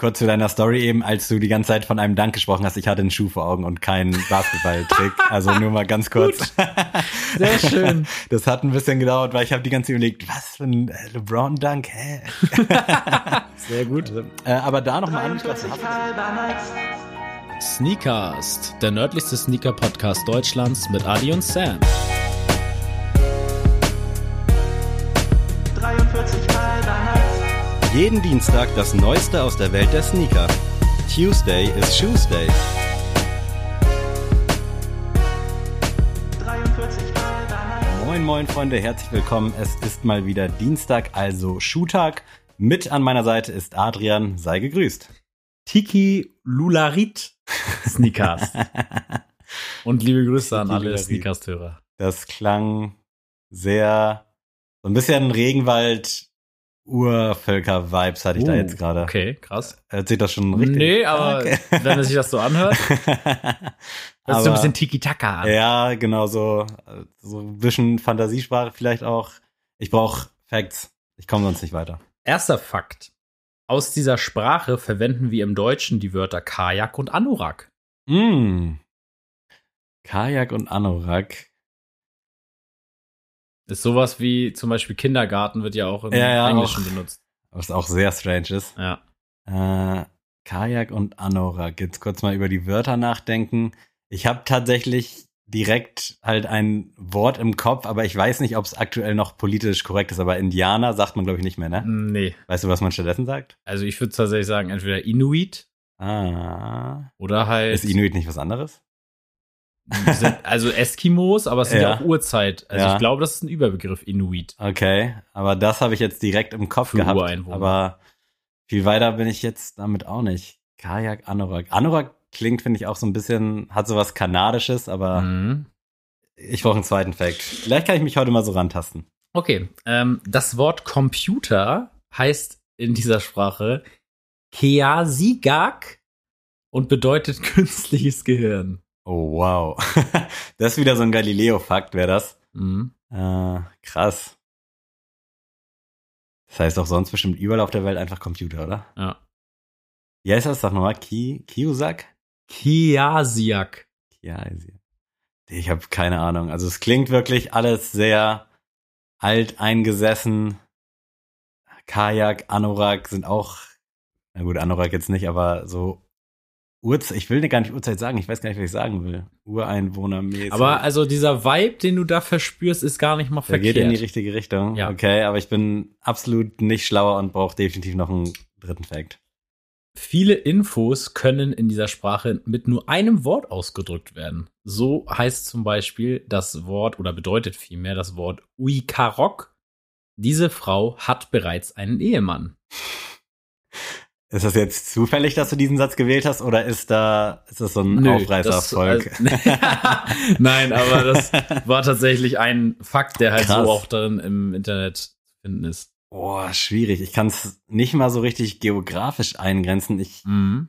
kurz zu deiner Story eben, als du die ganze Zeit von einem Dank gesprochen hast, ich hatte einen Schuh vor Augen und keinen Basketballtrick. also nur mal ganz kurz. Sehr schön. Das hat ein bisschen gedauert, weil ich habe die ganze Zeit überlegt, was für ein äh, LeBron-Dank, hä? Sehr gut. Also, äh, aber da noch mal angeschlossen. Sneakast, der nördlichste Sneaker-Podcast Deutschlands mit Adi und Sam. Jeden Dienstag das Neueste aus der Welt der Sneaker. Tuesday is Shoesday. 43 Mal Nights. Moin, moin, Freunde, herzlich willkommen. Es ist mal wieder Dienstag, also Schuhtag. Mit an meiner Seite ist Adrian. Sei gegrüßt. Tiki Lularit Sneakers. Und liebe Grüße an alle. Sneakers-Hörer. Das klang sehr, so ein bisschen Regenwald, Urvölker-Vibes hatte ich da Uh, jetzt gerade. Okay, krass. Hört sich das schon richtig? Nee, aber Okay. wenn sich das so anhört, das ist so ein bisschen Tiki-Taka. Ja, genau so. So ein bisschen Fantasiesprache vielleicht auch. Ich brauche Facts. Ich komme sonst nicht weiter. Erster Fakt. Aus dieser Sprache verwenden wir im Deutschen die Wörter Kajak und Anorak. Mm. Kajak und Anorak. Ist sowas wie zum Beispiel Kindergarten wird ja auch im Ja, ja, Englischen auch. benutzt. Was auch sehr strange ist. Ja. Äh, Kajak und Anorak. Jetzt kurz mal über die Wörter nachdenken. Ich habe tatsächlich direkt halt ein Wort im Kopf, aber ich weiß nicht, ob es aktuell noch politisch korrekt ist. Aber Indianer sagt man, glaube ich, nicht mehr, ne? Nee. Weißt du, was man stattdessen sagt? Also ich würde tatsächlich sagen, entweder Inuit Ah. oder halt. Ist Inuit nicht was anderes? also Eskimos, aber es sind ja, Ja. auch Uhrzeit. Also Ja. ich glaube, das ist ein Überbegriff, Inuit. Okay, aber das habe ich jetzt direkt im Kopf Für gehabt. Ureinwohner. Aber viel weiter bin ich jetzt damit auch nicht. Kajak, Anorak. Anorak klingt, finde ich, auch so ein bisschen, hat so was Kanadisches, aber Mhm. ich brauche einen zweiten Fact. Vielleicht kann ich mich heute mal so rantasten. Okay, ähm, das Wort Computer heißt in dieser Sprache Keasigak und bedeutet künstliches Gehirn. Oh, wow. das ist wieder so ein Galileo-Fakt, wäre das. Mhm. Äh, krass. Das heißt auch sonst bestimmt überall auf der Welt einfach Computer, oder? Ja. Wie heißt das? Sag nochmal. Ki Kiosak? Kiasiak. Also, ich habe keine Ahnung. Also es klingt wirklich alles sehr alt eingesessen. Kajak, Anorak sind auch, na gut, Anorak jetzt nicht, aber so Uhrzeit, ich will gar nicht Uhrzeit sagen, ich weiß gar nicht, was ich sagen will. Ureinwohnermäßig. Aber also dieser Vibe, den du da verspürst, ist gar nicht mal der verkehrt. geht in die richtige Richtung. Ja. Okay, aber ich bin absolut nicht schlauer und brauche definitiv noch einen dritten Fact. Viele Infos können in dieser Sprache mit nur einem Wort ausgedrückt werden. So heißt zum Beispiel das Wort oder bedeutet vielmehr das Wort Uikarok. Diese Frau hat bereits einen Ehemann. Ist das jetzt zufällig, dass du diesen Satz gewählt hast, oder ist da, ist das so ein Nö, Aufreißerfolg? das, äh, Nein, aber das war tatsächlich ein Fakt, der halt Krass. so auch dann im Internet zu finden ist. Boah, schwierig. Ich kann es nicht mal so richtig geografisch eingrenzen. Ich Mhm.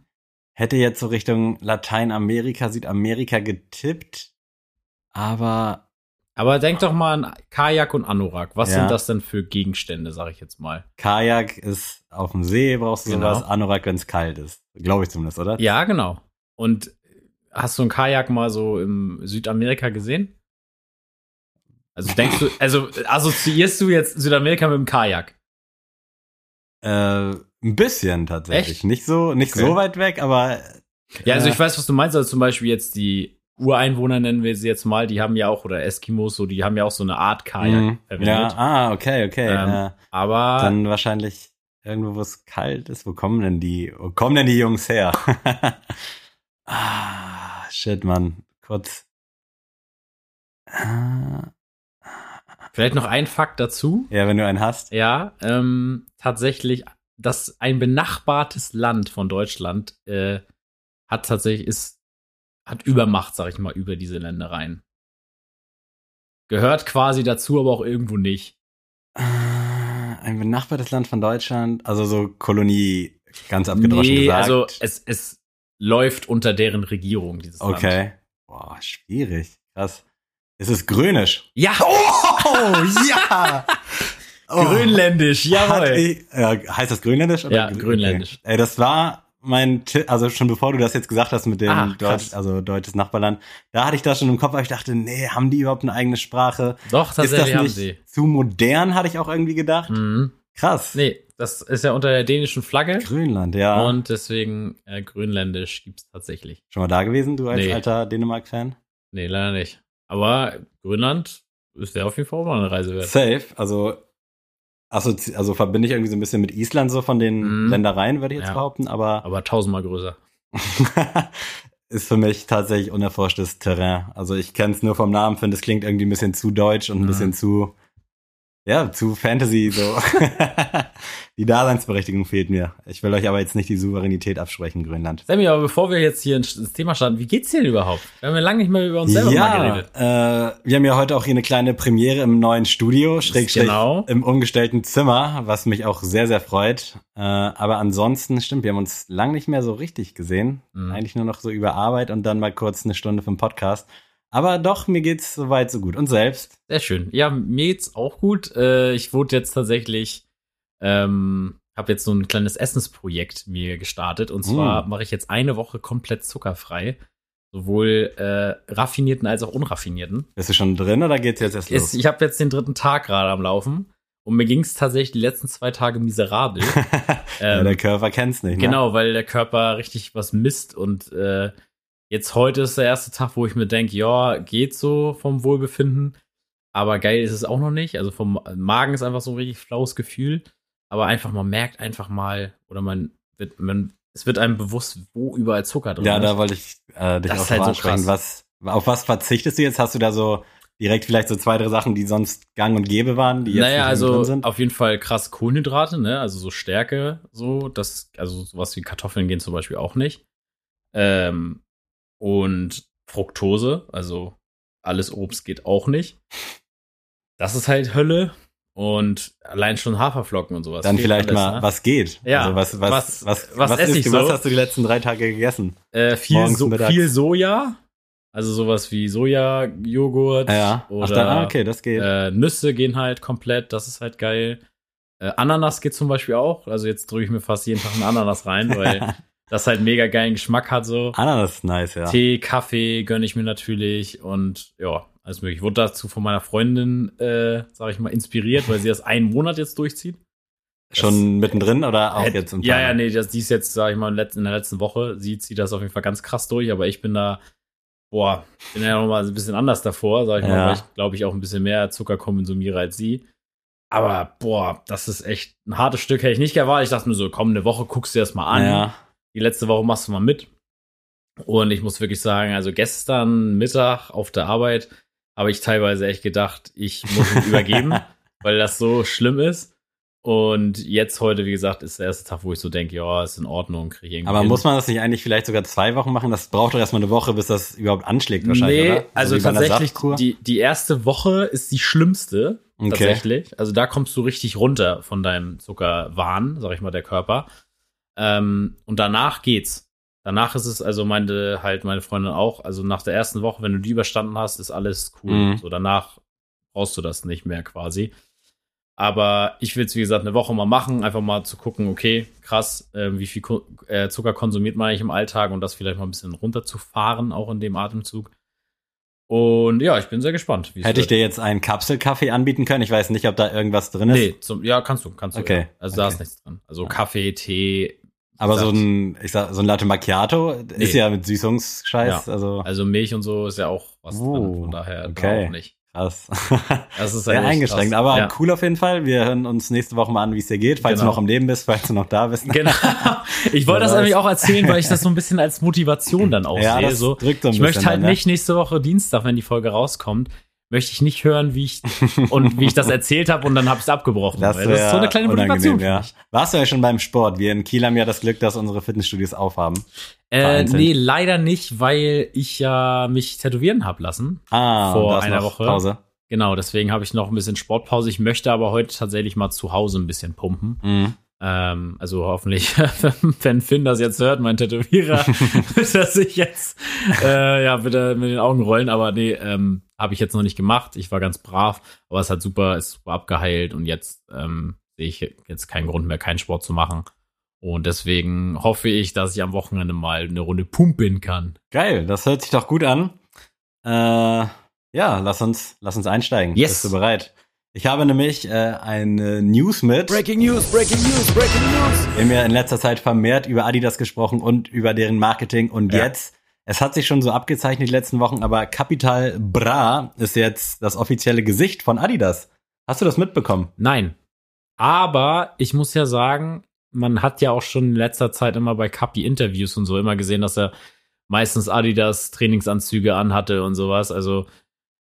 hätte jetzt so Richtung Lateinamerika, Südamerika getippt, aber Aber denk doch mal an Kajak und Anorak. Was Ja. sind das denn für Gegenstände, sag ich jetzt mal? Kajak ist auf dem See, brauchst du Genau. sowas, Anorak, wenn es kalt ist. Glaube ich zumindest, oder? Ja, genau. Und hast du ein Kajak mal so im Südamerika gesehen? Also denkst du, also assoziierst du jetzt Südamerika mit dem Kajak? Äh, ein bisschen tatsächlich. Echt? Nicht so, nicht Okay. so weit weg, aber Ja, also Äh. ich weiß, was du meinst. Also zum Beispiel jetzt die Ureinwohner nennen wir sie jetzt mal, die haben ja auch, oder Eskimos, so, die haben ja auch so eine Art Kajak Mhm. verwendet. ja, ah, okay, okay. Ähm, äh, Aber dann wahrscheinlich irgendwo, wo es kalt ist. Wo kommen denn die, wo kommen denn die Jungs her? ah, shit, Mann. Kurz. Ah, vielleicht noch ein Fakt dazu. Ja, wenn du einen hast. Ja, ähm, tatsächlich, dass ein benachbartes Land von Deutschland äh, hat tatsächlich ist hat Übermacht, sag ich mal, über diese Ländereien. Gehört quasi dazu, aber auch irgendwo nicht. Ah, Ein benachbartes Land von Deutschland, also so Kolonie, ganz abgedroschen nee, gesagt. also es, es läuft unter deren Regierung, dieses Land. okay. Boah, schwierig. Krass. Es ist grönisch. Ja, Oh, ja! Oh. Grönländisch, jawohl. ich, ja, heißt das Grönländisch? Oder Ja, Grönländisch. Okay. Ey, das war mein, Ti- also schon bevor du das jetzt gesagt hast mit dem krass. Deutsch, also deutsches Nachbarland, da hatte ich das schon im Kopf, aber ich dachte, nee, haben die überhaupt eine eigene Sprache? Doch, Ist das tatsächlich haben nicht sie. zu modern, hatte ich auch irgendwie gedacht. Mhm. Krass. Nee, das ist ja unter der dänischen Flagge. Grönland, ja. Und deswegen äh, Grönländisch gibt's tatsächlich. schon mal da gewesen, du als Nee. alter Dänemark-Fan? Nee, leider nicht. Aber Grönland ist wäre auf jeden Fall auch mal eine Reise wert. Safe, also also, also verbinde ich irgendwie so ein bisschen mit Island so von den Mhm. Ländereien, würde ich jetzt Ja. behaupten, aber Aber tausendmal größer. ist für mich tatsächlich unerforschtes Terrain. Also ich kenne es nur vom Namen, finde es klingt irgendwie ein bisschen zu deutsch und ein Mhm. bisschen zu ja, zu Fantasy so. die Daseinsberechtigung fehlt mir. Ich will euch aber jetzt nicht die Souveränität absprechen, Grönland. Sammy, aber bevor wir jetzt hier ins Thema starten, wie geht's dir denn überhaupt? Wir haben ja lange nicht mehr über uns selber Ja, geredet. äh, wir haben ja heute auch hier eine kleine Premiere im neuen Studio, schrägstrich Genau. im umgestellten Zimmer, was mich auch sehr, sehr freut. Äh, aber ansonsten stimmt, wir haben uns lang nicht mehr so richtig gesehen. Mhm. Eigentlich nur noch so über Arbeit und dann mal kurz eine Stunde den Podcast. Aber doch, mir geht's soweit so gut. Und selbst? Sehr schön. Ja, mir geht's auch gut. Äh, ich wurde jetzt tatsächlich, ähm, habe jetzt so ein kleines Essensprojekt mir gestartet. Und zwar Mm. mache ich jetzt eine Woche komplett zuckerfrei. Sowohl äh, raffinierten als auch unraffinierten. Bist du schon drin oder geht's jetzt erst Ist, los? ich habe jetzt den dritten Tag gerade am Laufen. Und mir ging's tatsächlich die letzten zwei Tage miserabel. ja, Ähm, der Körper kennt's nicht, ne? Genau, weil der Körper richtig was misst und äh, jetzt heute ist der erste Tag, wo ich mir denke, ja, geht so vom Wohlbefinden, aber geil ist es auch noch nicht. Also vom Magen ist einfach so ein richtig flaues Gefühl, aber einfach man merkt einfach mal oder man wird man es wird einem bewusst, wo überall Zucker drin Ja, ist. da wollte ich äh, dich Das auch halt so ansprechen. krass. Was, auf was verzichtest du jetzt? Hast du da so direkt vielleicht so zwei, drei Sachen, die sonst gang und gäbe waren, die jetzt naja, also drin sind? auf jeden Fall krass Kohlenhydrate, ne? Also so Stärke, so, das, also sowas wie Kartoffeln gehen zum Beispiel auch nicht. Ähm, und Fructose, also alles Obst geht auch nicht. Das ist halt Hölle. Und allein schon Haferflocken und sowas. Dann vielleicht alles, mal, ne? was geht? Ja, Also was, was, was- was, was was, esse ich so? was hast du die letzten drei Tage gegessen? Äh, viel, morgens, so, mittags? viel Soja, also sowas wie Soja-Joghurt Ja. oder Ach, da, ah, okay, das geht. Äh, Nüsse gehen halt komplett, das ist halt geil. Äh, Ananas geht zum Beispiel auch. Also jetzt drücke ich mir fast jeden Tag einen Ananas rein, weil das halt mega geilen Geschmack hat so. Ananas ist nice, ja. Tee, Kaffee gönne ich mir natürlich und ja, alles möglich. Ich wurde dazu von meiner Freundin, äh, sag ich mal, inspiriert, weil sie das einen Monat jetzt durchzieht. Schon mittendrin oder auch Hätt- jetzt im Ja, Plan? ja, nee, das, die ist jetzt, sag ich mal, in der letzten Woche. Sie zieht das auf jeden Fall ganz krass durch, aber ich bin da, boah, bin ja noch mal ein bisschen anders davor, sag ich mal, Ja. weil ich, glaube ich, auch ein bisschen mehr Zucker konsumiere als sie. Aber, boah, das ist echt ein hartes Stück, hätte ich nicht erwartet. Ich dachte mir so, komm, eine Woche guckst du dir das mal an. Ja. Die letzte Woche machst du mal mit. Und ich muss wirklich sagen, also gestern Mittag auf der Arbeit habe ich teilweise echt gedacht, ich muss mich übergeben, weil das so schlimm ist. Und jetzt heute, wie gesagt, ist der erste Tag, wo ich so denke, ja, ist in Ordnung, kriege ich Aber hin. muss man das nicht eigentlich vielleicht sogar zwei Wochen machen? Das braucht doch erstmal eine Woche, bis das überhaupt anschlägt wahrscheinlich, nee, oder? also einer tatsächlich, die, die erste Woche ist die schlimmste. Okay. Tatsächlich. Also da kommst du richtig runter von deinem Zuckerwahn, sag ich mal, der Körper. Ähm, und danach geht's. Danach ist es, also meinte halt meine Freundin auch, also nach der ersten Woche, wenn du die überstanden hast, ist alles cool. Mhm. So danach brauchst du das nicht mehr quasi. Aber ich will es, wie gesagt, eine Woche mal machen, einfach mal zu gucken, okay, krass, äh, wie viel Ko äh, Zucker konsumiert man eigentlich im Alltag und das vielleicht mal ein bisschen runterzufahren, auch in dem Atemzug. Und ja, ich bin sehr gespannt. Hätte ich dir jetzt einen Kapselkaffee anbieten können? Ich weiß nicht, ob da irgendwas drin ist. Nee, zum, ja, kannst du, kannst du. Okay, Ja. Also da okay. ist nichts drin. Also Kaffee, Tee. Aber so ein, ich sag, so ein Latte Macchiato ist Nee. ja mit Süßungsscheiß, also Also Milch und so ist ja auch was Oh, drin. Von daher okay. auch nicht. krass. Das ist Sehr eingeschränkt, krass. aber ja. cool auf jeden Fall. Wir hören uns nächste Woche mal an, wie es dir geht, falls Genau. du noch am Leben bist, falls du noch da bist. Genau. Ich wollte das nämlich auch erzählen, weil ich das so ein bisschen als Motivation dann auch Ja, sehe. das So, drückt so ein ich möchte halt dann, ne? nicht nächste Woche Dienstag, wenn die Folge rauskommt, möchte ich nicht hören, wie ich und wie ich das erzählt habe und dann habe ich es abgebrochen. Das, das ist so eine kleine Motivation. ja. Warst du ja schon beim Sport? Wir in Kiel haben ja das Glück, dass unsere Fitnessstudios aufhaben. Äh, nee, leider nicht, weil ich ja mich tätowieren hab lassen. Ah, Vor einer Woche. Pause. Genau, deswegen habe ich noch ein bisschen Sportpause. Ich möchte aber heute tatsächlich mal zu Hause ein bisschen pumpen. Mhm. Ähm, also hoffentlich, wenn Finn das jetzt hört, mein Tätowierer, wird er sich jetzt äh, ja bitte mit den Augen rollen. Aber nee, ähm, habe ich jetzt noch nicht gemacht. Ich war ganz brav, aber es hat super, ist super abgeheilt und jetzt ähm, sehe ich jetzt keinen Grund mehr, keinen Sport zu machen. Und deswegen hoffe ich, dass ich am Wochenende mal eine Runde pumpen kann. Geil, das hört sich doch gut an. Äh, ja, lass uns, lass uns einsteigen. Yes. Bist du bereit? Ich habe nämlich äh, eine News mit. Breaking News, Breaking News, Breaking News. Wir haben ja in letzter Zeit vermehrt über Adidas gesprochen und über deren Marketing. Und Ja. jetzt, es hat sich schon so abgezeichnet die letzten Wochen, aber Capital Bra ist jetzt das offizielle Gesicht von Adidas. Hast du das mitbekommen? Nein. Aber ich muss ja sagen, man hat ja auch schon in letzter Zeit immer bei Kapi Interviews und so immer gesehen, dass er meistens Adidas Trainingsanzüge anhatte und sowas. Also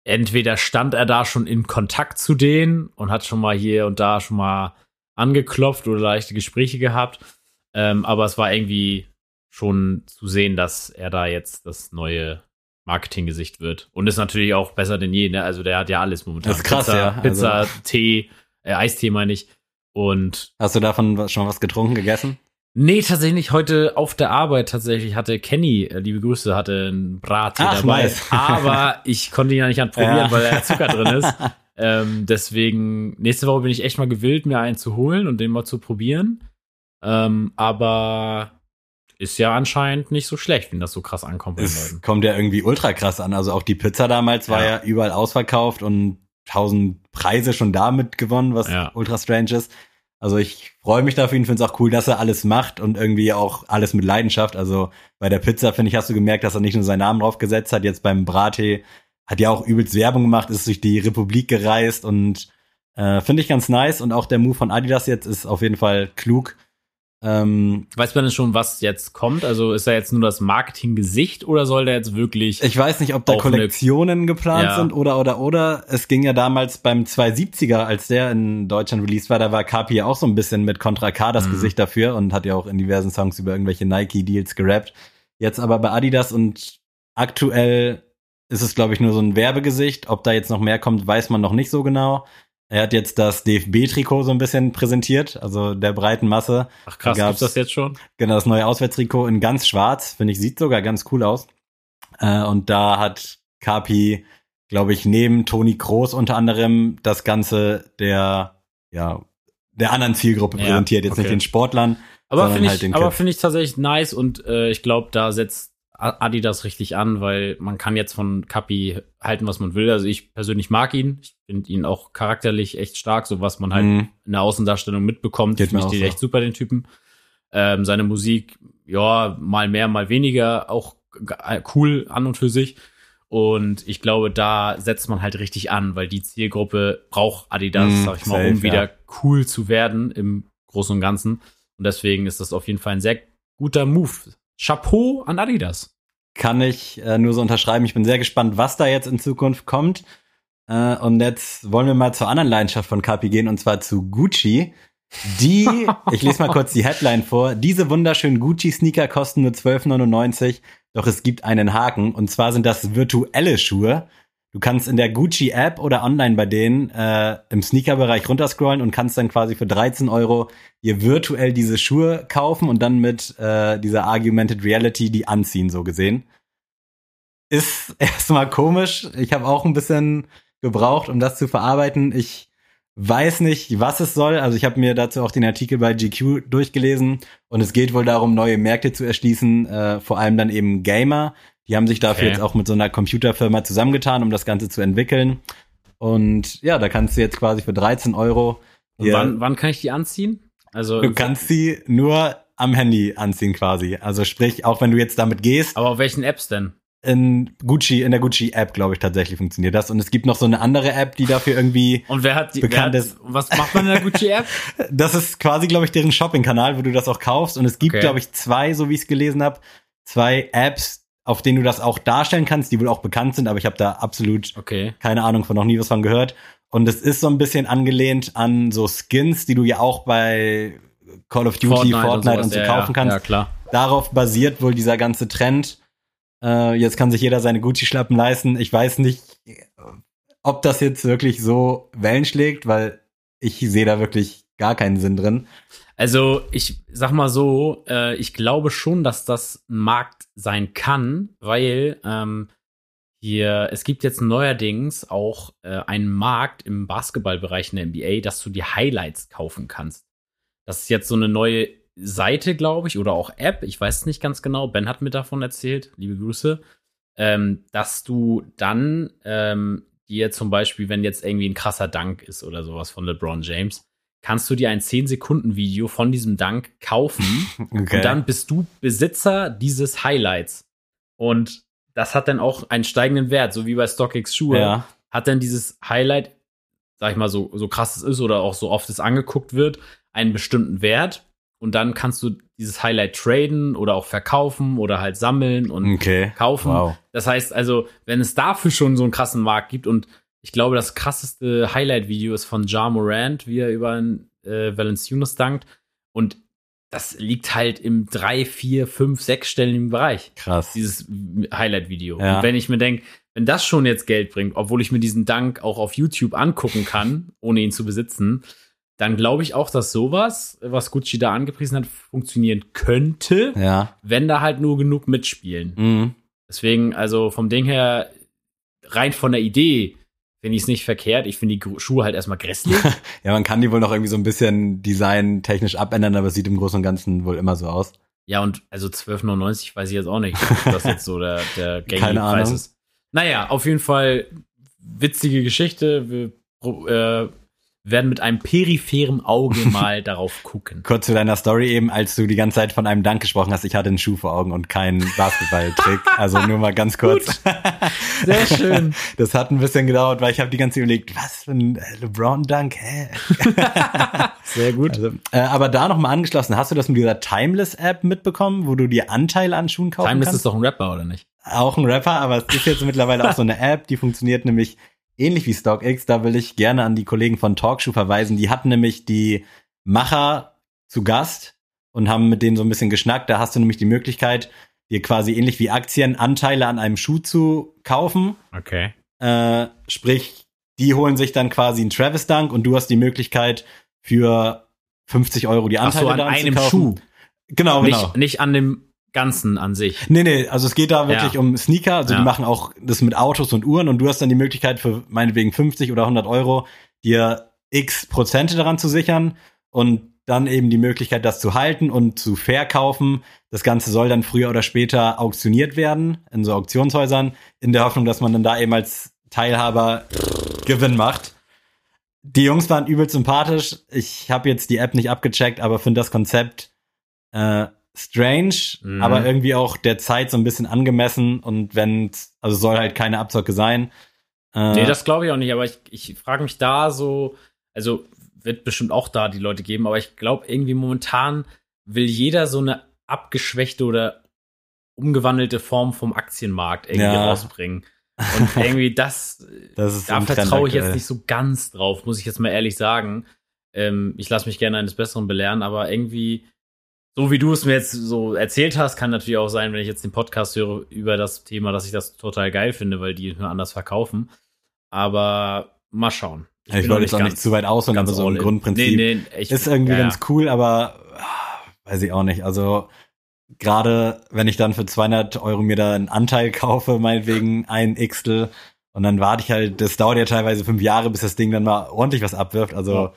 entweder stand er da schon in Kontakt zu denen und hat schon mal hier und da schon mal angeklopft oder leichte Gespräche gehabt. Ähm, aber es war irgendwie schon zu sehen, dass er da jetzt das neue Marketinggesicht wird. Und ist natürlich auch besser denn je, ne? Also der hat ja alles momentan. Das ist krass, Pizza, ja. Pizza, Also- Tee, äh, Eistee meine ich. Und Hast du davon schon was getrunken, gegessen? nee, tatsächlich. Heute auf der Arbeit tatsächlich hatte Kenny, äh, liebe Grüße, hatte einen Brattee Ach, dabei. nice. Aber ich konnte ihn ja nicht anprobieren, Ja. weil da Zucker drin ist. Ähm, deswegen, nächste Woche bin ich echt mal gewillt, mir einen zu holen und den mal zu probieren. Ähm, aber ist ja anscheinend nicht so schlecht, wenn das so krass ankommt Es Leuten. kommt ja irgendwie ultra krass an. Also auch die Pizza damals war Ja. ja überall ausverkauft und tausend Preise schon damit gewonnen, was Ja. ultra strange ist. Also ich freue mich dafür und finde es auch cool, dass er alles macht und irgendwie auch alles mit Leidenschaft. Also bei der Pizza, finde ich, hast du gemerkt, dass er nicht nur seinen Namen drauf gesetzt hat. Jetzt beim Brattee hat ja auch übelst Werbung gemacht, ist durch die Republik gereist und äh, finde ich ganz nice. Und auch der Move von Adidas jetzt ist auf jeden Fall klug. Ähm, Weiß man denn schon, was jetzt kommt? Also ist er jetzt nur das Marketinggesicht oder soll der jetzt wirklich Ich weiß nicht, ob da Auch eine- Kollektionen geplant Ja. sind oder oder oder. Es ging ja damals beim 270er, als der in Deutschland released war, da war Kapi ja auch so ein bisschen mit Contra K das Mhm. Gesicht dafür und hat ja auch in diversen Songs über irgendwelche Nike-Deals gerappt. Jetzt aber bei Adidas und aktuell ist es, glaube ich, nur so ein Werbegesicht. Ob da jetzt noch mehr kommt, weiß man noch nicht so genau. Er hat jetzt das DFB-Trikot so ein bisschen präsentiert, also der breiten Masse. Ach krass, Da gibt's das jetzt schon? Genau, das neue Auswärtstrikot in ganz schwarz, finde ich, sieht sogar ganz cool aus. Äh, und da hat Kapi, glaube ich, neben Toni Kroos unter anderem das Ganze der, ja, der anderen Zielgruppe Ja, präsentiert, jetzt okay. nicht den Sportlern. Aber finde halt ich, aber finde ich tatsächlich nice und äh, ich glaube, da setzt Adidas richtig an, weil man kann jetzt von Kapi halten, was man will. Also ich persönlich mag ihn. Ich finde ihn auch charakterlich echt stark, so was man halt Mhm. in der Außendarstellung mitbekommt. Geht Finde ich den so. echt super, den Typen. Ähm, seine Musik, ja, mal mehr, mal weniger, auch äh, cool an und für sich. Und ich glaube, da setzt man halt richtig an, weil die Zielgruppe braucht Adidas, Mhm, sag ich mal, safe, um wieder ja. cool zu werden im Großen und Ganzen. Und deswegen ist das auf jeden Fall ein sehr guter Move. Chapeau an Adidas. Kann ich äh, nur so unterschreiben. Ich bin sehr gespannt, was da jetzt in Zukunft kommt. Äh, und jetzt wollen wir mal zur anderen Leidenschaft von Kapi gehen, und zwar zu Gucci. Die, ich lese mal kurz die Headline vor. Diese wunderschönen Gucci-Sneaker kosten nur 12,99, doch es gibt einen Haken. Und zwar sind das virtuelle Schuhe. Du kannst in der Gucci-App oder online bei denen äh, im Sneaker-Bereich runterscrollen und kannst dann quasi für 13 Euro dir virtuell diese Schuhe kaufen und dann mit äh, dieser Argumented Reality die anziehen, so gesehen. Ist erstmal komisch. Ich habe auch ein bisschen gebraucht, um das zu verarbeiten. Ich weiß nicht, was es soll. Also ich habe mir dazu auch den Artikel bei GQ durchgelesen und es geht wohl darum, neue Märkte zu erschließen, äh, vor allem dann eben Gamer. Die haben sich dafür Okay. jetzt auch mit so einer Computerfirma zusammengetan, um das Ganze zu entwickeln. Und ja, da kannst du jetzt quasi für 13 Euro. Wann, wann kann ich die anziehen? Also, du kannst sie nur am Handy anziehen quasi. Also sprich, auch wenn du jetzt damit gehst, aber auf welchen Apps denn? in Gucci, in der Gucci-App, glaube ich, tatsächlich funktioniert das. Und es gibt noch so eine andere App, die dafür irgendwie, Und wer hat die, wer Bekannt hat, ist- was macht man in der Gucci-App? das ist quasi, glaube ich, deren Shopping-Kanal, wo du das auch kaufst. Und es gibt, Okay. glaube ich, zwei, so wie ich es gelesen habe, zwei Apps, auf denen du das auch darstellen kannst, die wohl auch bekannt sind, aber ich habe da absolut Okay. keine Ahnung von noch nie was von gehört. Und es ist so ein bisschen angelehnt an so Skins, die du ja auch bei Call of Duty, Fortnite, und, sowas, so ja, kaufen kannst. Ja, klar. Darauf basiert wohl dieser ganze Trend. Äh, jetzt kann sich jeder seine Gucci-Schlappen leisten. Ich weiß nicht, ob das jetzt wirklich so Wellen schlägt, weil ich sehe da wirklich gar keinen Sinn drin. Also ich sag mal so, äh, ich glaube schon, dass das ein Markt sein kann, weil ähm, Hier, es gibt jetzt neuerdings auch äh, einen Markt im Basketballbereich in der NBA, dass du die Highlights kaufen kannst. Das ist jetzt so eine neue Seite, glaube ich, oder auch App. Ich weiß es nicht ganz genau. Ben hat mir davon erzählt. Liebe Grüße. Ähm, dass du dann ähm, dir zum Beispiel, wenn jetzt irgendwie ein krasser Dank ist oder sowas von LeBron James, kannst du dir ein 10-Sekunden-Video von diesem Dank kaufen Okay. und dann bist du Besitzer dieses Highlights. Und das hat dann auch einen steigenden Wert, so wie bei StockX Schuhe. ja. Hat dann dieses Highlight, sag ich mal, so, so krass es ist oder auch so oft es angeguckt wird, einen bestimmten Wert. Und dann kannst du dieses Highlight traden oder auch verkaufen oder halt sammeln und Okay. kaufen. Wow. Das heißt also, wenn es dafür schon so einen krassen Markt gibt und ich glaube, das krasseste Highlight-Video ist von Ja Morant, wie er über einen äh, Valanciunas dankt. Und das liegt halt im drei, vier, fünf, sechsstelligen Bereich, Krass. dieses Highlight-Video. Ja. Und wenn ich mir denke, wenn das schon jetzt Geld bringt, obwohl ich mir diesen Dank auch auf YouTube angucken kann, ohne ihn zu besitzen, dann glaube ich auch, dass sowas, was Gucci da angepriesen hat, funktionieren könnte, Ja. wenn da halt nur genug mitspielen. Mhm. Deswegen, also vom Ding her, rein von der Idee, finde ich es nicht verkehrt. Ich finde die Schuhe halt erstmal grässlich. Ja, man kann die wohl noch irgendwie so ein bisschen designtechnisch abändern, aber es sieht im Großen und Ganzen wohl immer so aus. ja, und also 12,99 weiß ich jetzt auch nicht, ob das jetzt so der, der gängige Keine Preis Ahnung. ist. Naja, auf jeden Fall witzige Geschichte. Wir äh, werden mit einem peripheren Auge mal darauf gucken. Kurz zu deiner Story eben, als du die ganze Zeit von einem Dank gesprochen hast, ich hatte einen Schuh vor Augen und keinen Basketballtrick. Also nur mal ganz kurz. Sehr schön. Das hat ein bisschen gedauert, weil ich habe die ganze Zeit überlegt, was für ein äh, LeBron-Dank, hä? Sehr gut. Also, äh, aber da noch mal angeschlossen, hast du das mit dieser Timeless-App mitbekommen, wo du dir Anteile an Schuhen kaufen Timeless kannst? ist doch ein Rapper, oder nicht? auch ein Rapper, aber es ist jetzt mittlerweile auch so eine App, die funktioniert nämlich ähnlich wie StockX. Da will ich gerne an die Kollegen von Talkshoe verweisen. Die hatten nämlich die Macher zu Gast und haben mit denen so ein bisschen geschnackt. Da hast du nämlich die Möglichkeit, dir quasi ähnlich wie Aktien Anteile an einem Schuh zu kaufen. Okay. Äh, sprich, die holen sich dann quasi einen Travis Dunk und du hast die Möglichkeit für 50 Euro die Ach Anteile so, an einem. Schuh. Genau, genau. Nicht, nicht an dem Ganzen an sich. Nee, nee, also es geht da wirklich Ja. um Sneaker. Also Ja. die machen auch das mit Autos und Uhren und du hast dann die Möglichkeit für meinetwegen 50 oder 100 Euro dir x Prozente daran zu sichern und dann eben die Möglichkeit, das zu halten und zu verkaufen. Das Ganze soll dann früher oder später auktioniert werden in so Auktionshäusern, in der Hoffnung, dass man dann da eben als Teilhaber Gewinn macht. Die Jungs waren übel sympathisch. Ich habe jetzt die App nicht abgecheckt, aber finde das Konzept äh, strange, Mhm. aber irgendwie auch der Zeit so ein bisschen angemessen und wenn, also soll halt keine Abzocke sein. Äh, Nee, das glaube ich auch nicht, aber ich, ich frage mich da so, also wird bestimmt auch da die Leute geben, aber ich glaube irgendwie momentan will jeder so eine abgeschwächte oder umgewandelte Form vom Aktienmarkt irgendwie Ja. rausbringen. Und irgendwie das, das ist da vertraue ich jetzt nicht so ganz drauf, muss ich jetzt mal ehrlich sagen. Ähm, ich lasse mich gerne eines Besseren belehren, aber irgendwie, so wie du es mir jetzt so erzählt hast, kann natürlich auch sein, wenn ich jetzt den Podcast höre über das Thema, dass ich das total geil finde, weil die nur anders verkaufen. Aber mal schauen. Ich noch wollte jetzt auch nicht zu weit ausholen, aber ganz so all im in. Grundprinzip Nee, nee, ich, ist irgendwie ja, ganz cool, aber ah, weiß ich auch nicht. Also gerade wenn ich dann für 200 Euro mir da einen Anteil kaufe, meinetwegen ein Xtel, und dann warte ich halt, das dauert ja teilweise fünf Jahre, bis das Ding dann mal ordentlich was abwirft. Also Ja.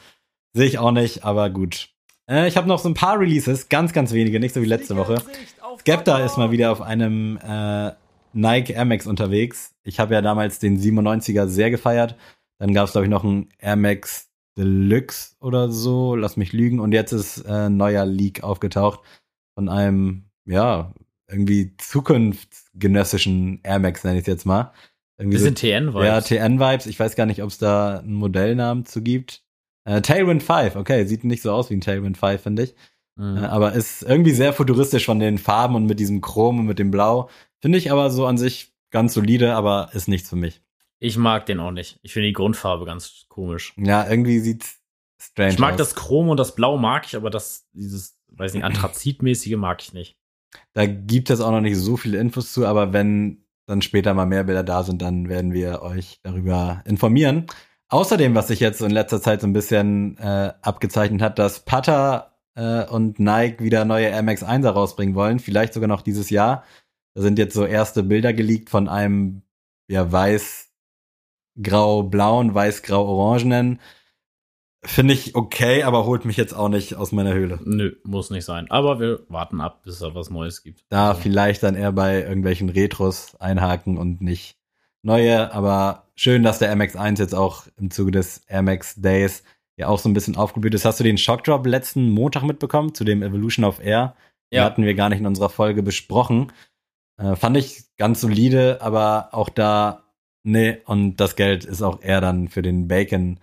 sehe ich auch nicht, aber gut. Äh, ich habe noch so ein paar Releases, ganz, ganz wenige, nicht so wie letzte Woche. Skepta ist mal wieder auf einem äh, Nike Air Max unterwegs. Ich habe ja damals den 97er sehr gefeiert. Dann gab es, glaube ich, noch einen Air Max Deluxe oder so. Lass mich lügen. Und jetzt ist äh, ein neuer Leak aufgetaucht von einem, ja, irgendwie zukunftsgenössischen Air Max, nenne ich es jetzt mal. Irgendwie Wir sind TN-Vibes. ja, TN-Vibes. Ich weiß gar nicht, ob es da einen Modellnamen zu gibt. Äh, Tailwind 5, okay, sieht nicht so aus wie ein Tailwind 5, finde ich. Mhm. Äh, aber ist irgendwie sehr futuristisch von den Farben und mit diesem Chrom und mit dem Blau. Finde ich aber so an sich ganz solide, aber ist nichts für mich. Ich mag den auch nicht. Ich finde die Grundfarbe ganz komisch. Ja, irgendwie sieht's strange Ich mag aus. das Chrom und das Blau mag ich, aber das, dieses, weiß nicht, Anthrazitmäßige mag ich nicht. Da gibt es auch noch nicht so viele Infos zu, aber wenn dann später mal mehr Bilder da sind, dann werden wir euch darüber informieren. Außerdem, was sich jetzt in letzter Zeit so ein bisschen äh, abgezeichnet hat, dass Pata äh, und Nike wieder neue Air Max 1er rausbringen wollen, vielleicht sogar noch dieses Jahr. Da sind jetzt so erste Bilder geleakt von einem ja weiß, grau, blau und weiß, grau, orangenen. Finde ich okay, aber holt mich jetzt auch nicht aus meiner Höhle. Nö, muss nicht sein. Aber wir warten ab, bis es was Neues gibt. Da Also, vielleicht dann eher bei irgendwelchen Retros einhaken und nicht neue, aber schön, dass der MX1 jetzt auch im Zuge des Air Max Days ja auch so ein bisschen aufgeblüht ist. Hast du den Shockdrop letzten Montag mitbekommen zu dem Evolution of Air? Den Ja. hatten wir gar nicht in unserer Folge besprochen. Äh, fand ich ganz solide, aber auch da, nee, und das Geld ist auch eher dann für den Bacon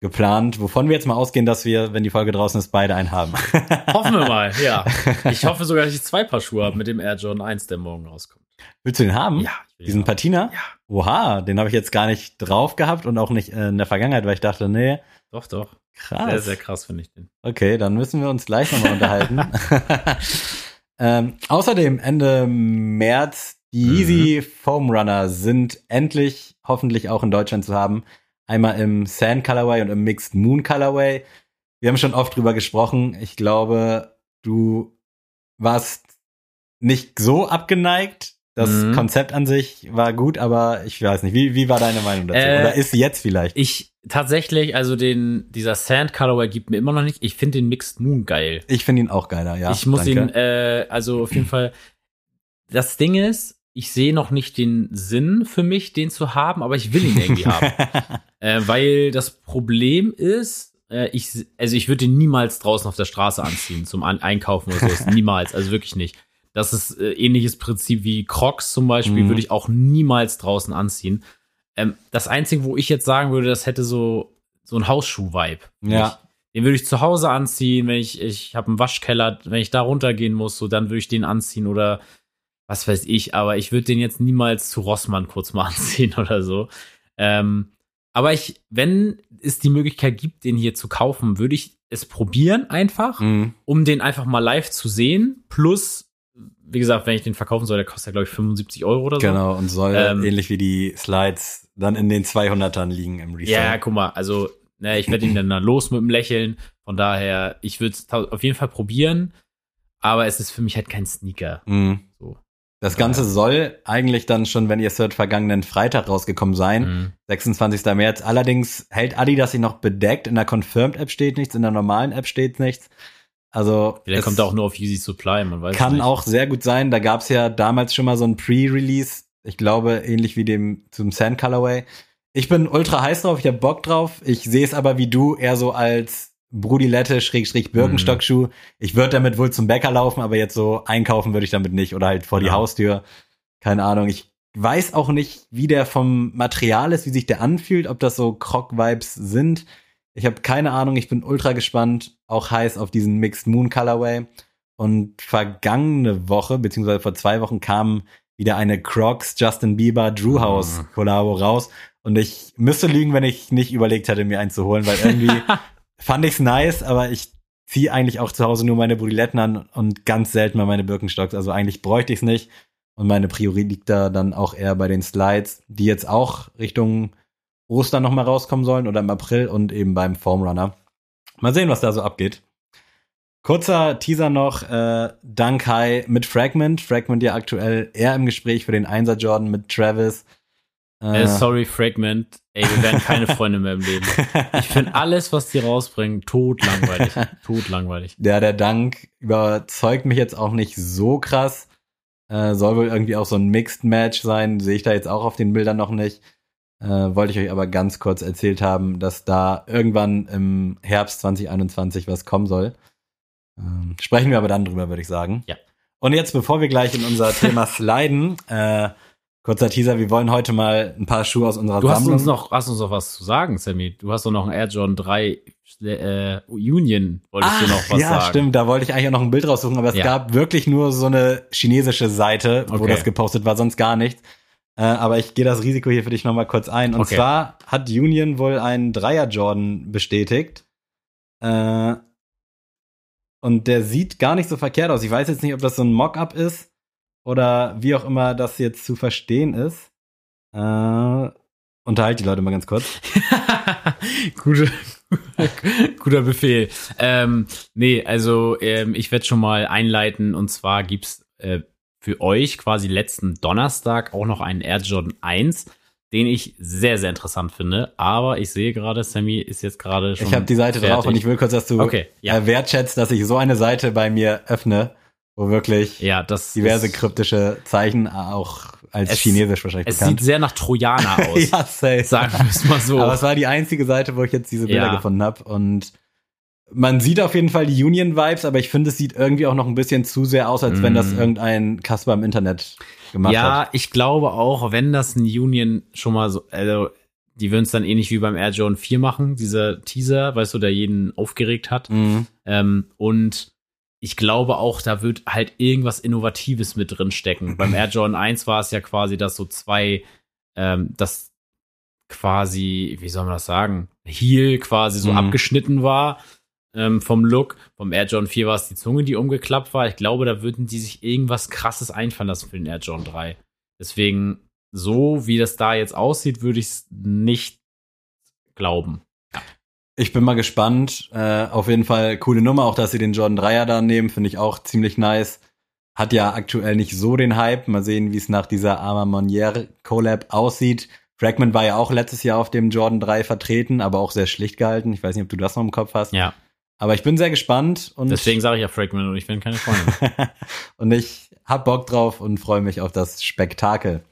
geplant, wovon wir jetzt mal ausgehen, dass wir, wenn die Folge draußen ist, beide einen haben. Hoffen wir mal, ja. Ich hoffe sogar, dass ich zwei Paar Schuhe habe mit dem Air Jordan 1, der morgen rauskommt. Willst du den haben? Ja, Diesen den haben. Patina? Ja, Oha, den habe ich jetzt gar nicht drauf gehabt und auch nicht äh, in der Vergangenheit, weil ich dachte, nee, doch, doch. krass. Sehr, sehr krass finde ich den. Okay, dann müssen wir uns gleich nochmal unterhalten. ähm, außerdem Ende März die Mhm. Yeezy Foam Runner sind endlich hoffentlich auch in Deutschland zu haben. Einmal im Sand Colorway und im Mixed Moon Colorway. Wir haben schon oft drüber gesprochen. Ich glaube, du warst nicht so abgeneigt. Das Mhm. Konzept an sich war gut, aber ich weiß nicht. Wie, wie war deine Meinung dazu? Äh, Oder ist sie jetzt vielleicht? Ich tatsächlich, also den, dieser Sand Colorway gibt mir immer noch nicht. Ich finde den Mixed Moon geil. Ich finde ihn auch geiler, ja. ich muss danke. ihn, äh, also auf jeden Fall. Das Ding ist, ich sehe noch nicht den Sinn für mich, den zu haben, aber ich will ihn irgendwie haben. Äh, weil das Problem ist, äh, ich, also ich würde den niemals draußen auf der Straße anziehen zum An Einkaufen oder so. niemals, also wirklich nicht. Das ist äh, ähnliches Prinzip wie Crocs zum Beispiel, Mhm. würde ich auch niemals draußen anziehen. Ähm, das Einzige, wo ich jetzt sagen würde, das hätte so, so ein Hausschuh-Vibe. Ja. Den würde ich zu Hause anziehen, wenn ich, ich habe einen Waschkeller, wenn ich da runtergehen muss, so dann würde ich den anziehen oder was weiß ich, aber ich würde den jetzt niemals zu Rossmann kurz mal anziehen oder so. Ähm, aber ich, wenn es die Möglichkeit gibt, den hier zu kaufen, würde ich es probieren einfach, Mhm. um den einfach mal live zu sehen. Plus, wie gesagt, wenn ich den verkaufen soll, der kostet ja, glaube ich, 75 Euro oder so. Genau, und soll Ähm, ähnlich wie die Slides dann in den 200ern liegen im Resale. Ja, guck mal, also ne, ich werde ihn dann, dann los mit dem Lächeln. Von daher, ich würde es auf jeden Fall probieren, aber es ist für mich halt kein Sneaker. Mhm. So. Das Ganze soll eigentlich dann schon, wenn ihr es hört, vergangenen Freitag rausgekommen sein. Mhm. 26. März. Allerdings hält Adidas sich noch bedeckt. In der Confirmed-App steht nichts, in der normalen App steht nichts. Also Vielleicht kommt er auch nur auf Easy Supply, man weiß kann nicht. auch sehr gut sein. Da gab es ja damals schon mal so ein Pre-Release. Ich glaube, ähnlich wie dem zum Sand Colorway. Ich bin ultra heiß drauf, ich hab Bock drauf. Ich sehe es aber wie du eher so als Brudilette Schrägstrich Birkenstockschuh. Ich würde damit wohl zum Bäcker laufen, aber jetzt so einkaufen würde ich damit nicht oder halt vor die Genau. Haustür. Keine Ahnung. Ich weiß auch nicht, wie der vom Material ist, wie sich der anfühlt, ob das so Croc-Vibes sind. Ich habe keine Ahnung, ich bin ultra gespannt, auch heiß auf diesen Mixed Moon Colorway. Und vergangene Woche, beziehungsweise vor zwei Wochen, kam wieder eine Crocs Justin Bieber Drew House Kollabo raus. Und ich müsste lügen, wenn ich nicht überlegt hätte, mir einen zu holen, weil irgendwie fand ich's nice, aber ich ziehe eigentlich auch zu Hause nur meine Budiletten an und ganz selten mal meine Birkenstocks. Also eigentlich bräuchte ich's nicht. Und meine Priorität liegt da dann auch eher bei den Slides, die jetzt auch Richtung Ostern nochmal rauskommen sollen oder im April und eben beim Foam Runner. Mal sehen, was da so abgeht. Kurzer Teaser noch, äh, Dank High mit Fragment. Fragment ja aktuell eher im Gespräch für den Einser Jordan mit Travis. Äh, sorry, Fragment. Ey, wir werden keine Freunde mehr im Leben. Ich finde alles, was die rausbringen, totlangweilig. totlangweilig. Ja, der Dank überzeugt mich jetzt auch nicht so krass. Äh, soll wohl irgendwie auch so ein Mixed Match sein. Sehe ich da jetzt auch auf den Bildern noch nicht. Äh, wollte ich euch aber ganz kurz erzählt haben, dass da irgendwann im Herbst 2021 was kommen soll. Ähm, sprechen wir aber dann drüber, würde ich sagen. Ja. Und jetzt, bevor wir gleich in unser Thema sliden, äh, kurzer Teaser, wir wollen heute mal ein paar Schuhe aus unserer Du hast Sammlung. uns noch, hast uns noch was zu sagen, Sammy. Du hast doch noch einen Air Jordan 3 äh, Union, wolltest du noch was ja, sagen. stimmt, da wollte ich eigentlich auch noch ein Bild raussuchen, aber es Ja. gab wirklich nur so eine chinesische Seite, wo Okay. das gepostet war, sonst gar nichts. Äh, aber ich gehe das Risiko hier für dich nochmal kurz ein. Und Okay. zwar hat Union wohl einen Dreier Jordan bestätigt. Äh, und der sieht gar nicht so verkehrt aus. Ich weiß jetzt nicht, ob das so ein Mock-up ist oder wie auch immer das jetzt zu verstehen ist. Äh, unterhalt die Leute mal ganz kurz. Gute, guter Befehl. Ähm, nee, also ähm, ich werde schon mal einleiten und zwar gibt's äh, für euch quasi letzten Donnerstag auch noch einen Air Jordan 1, den ich sehr, sehr interessant finde. Aber ich sehe gerade, Sammy ist jetzt gerade schon. Ich habe die Seite fertig. drauf und ich will kurz, dass du Okay, ja. äh, wertschätzt, dass ich so eine Seite bei mir öffne, wo wirklich Ja, das diverse kryptische Zeichen auch als Es- Chinesisch wahrscheinlich Es sieht bekannt. sehr nach Trojaner aus. ja, safe. Sagen wir es mal so. Aber es war die einzige Seite, wo ich jetzt diese Bilder Ja. gefunden habe. Und man sieht auf jeden Fall die Union-Vibes, aber ich finde, es sieht irgendwie auch noch ein bisschen zu sehr aus, als wenn das Mm. irgendein Kasper im Internet gemacht ja, hat. ich glaube auch, wenn das ein Union schon mal so, also die würden es dann ähnlich wie beim Air Jordan 4 machen, dieser Teaser, weißt du, der jeden aufgeregt hat. Mhm. Ähm, und ich glaube auch, da wird halt irgendwas Innovatives mit drin stecken. Beim Air Jordan 1 war es ja quasi, dass so zwei, ähm, das quasi, wie soll man das sagen, Heel quasi so Mhm. abgeschnitten war ähm, vom Look. Vom Air Jordan 4 war es die Zunge, die umgeklappt war. Ich glaube, da würden die sich irgendwas krasses einfallen lassen für den Air Jordan 3. Deswegen, so wie das da jetzt aussieht, würde ich es nicht glauben. Ich bin mal gespannt. Äh, auf jeden Fall coole Nummer, auch dass sie den Jordan 3er da nehmen, finde ich auch ziemlich nice. Hat ja aktuell nicht so den Hype. Mal sehen, wie es nach dieser Arma Monier Collab aussieht. Fragment war ja auch letztes Jahr auf dem Jordan 3 vertreten, aber auch sehr schlicht gehalten. Ich weiß nicht, ob du das noch im Kopf hast. Ja, Aber ich bin sehr gespannt und deswegen sage ich ja Fragment und ich bin keine Freundin. und ich hab Bock drauf und freue mich auf das Spektakel.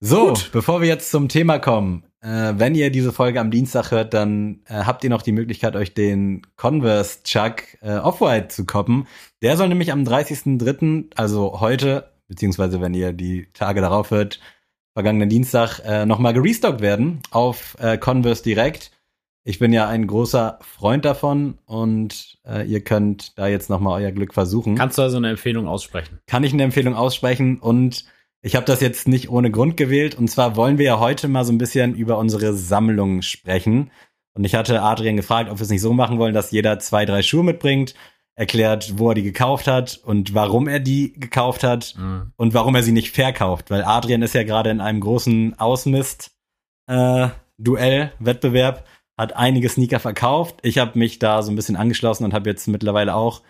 So, Gut. bevor wir jetzt zum Thema kommen, äh, wenn ihr diese Folge am Dienstag hört, dann äh, habt ihr noch die Möglichkeit, euch den Converse Chuck äh, Off-White zu koppen. Der soll nämlich am 30.03., also heute, beziehungsweise wenn ihr die Tage darauf hört, vergangenen Dienstag, äh, nochmal gerestockt werden auf äh, Converse direkt. Ich bin ja ein großer Freund davon und äh, ihr könnt da jetzt nochmal euer Glück versuchen Kannst du also eine Empfehlung aussprechen? kann ich eine Empfehlung aussprechen und ich habe das jetzt nicht ohne Grund gewählt. Und zwar wollen wir ja heute mal so ein bisschen über unsere Sammlung sprechen. Und ich hatte Adrian gefragt, ob wir es nicht so machen wollen, dass jeder zwei, drei Schuhe mitbringt, erklärt, wo er die gekauft hat und warum er die gekauft hat Mhm. und warum er sie nicht verkauft. Weil Adrian ist ja gerade in einem großen Ausmist äh, Wettbewerb, hat einige Sneaker verkauft. Ich habe mich da so ein bisschen angeschlossen und habe jetzt mittlerweile auch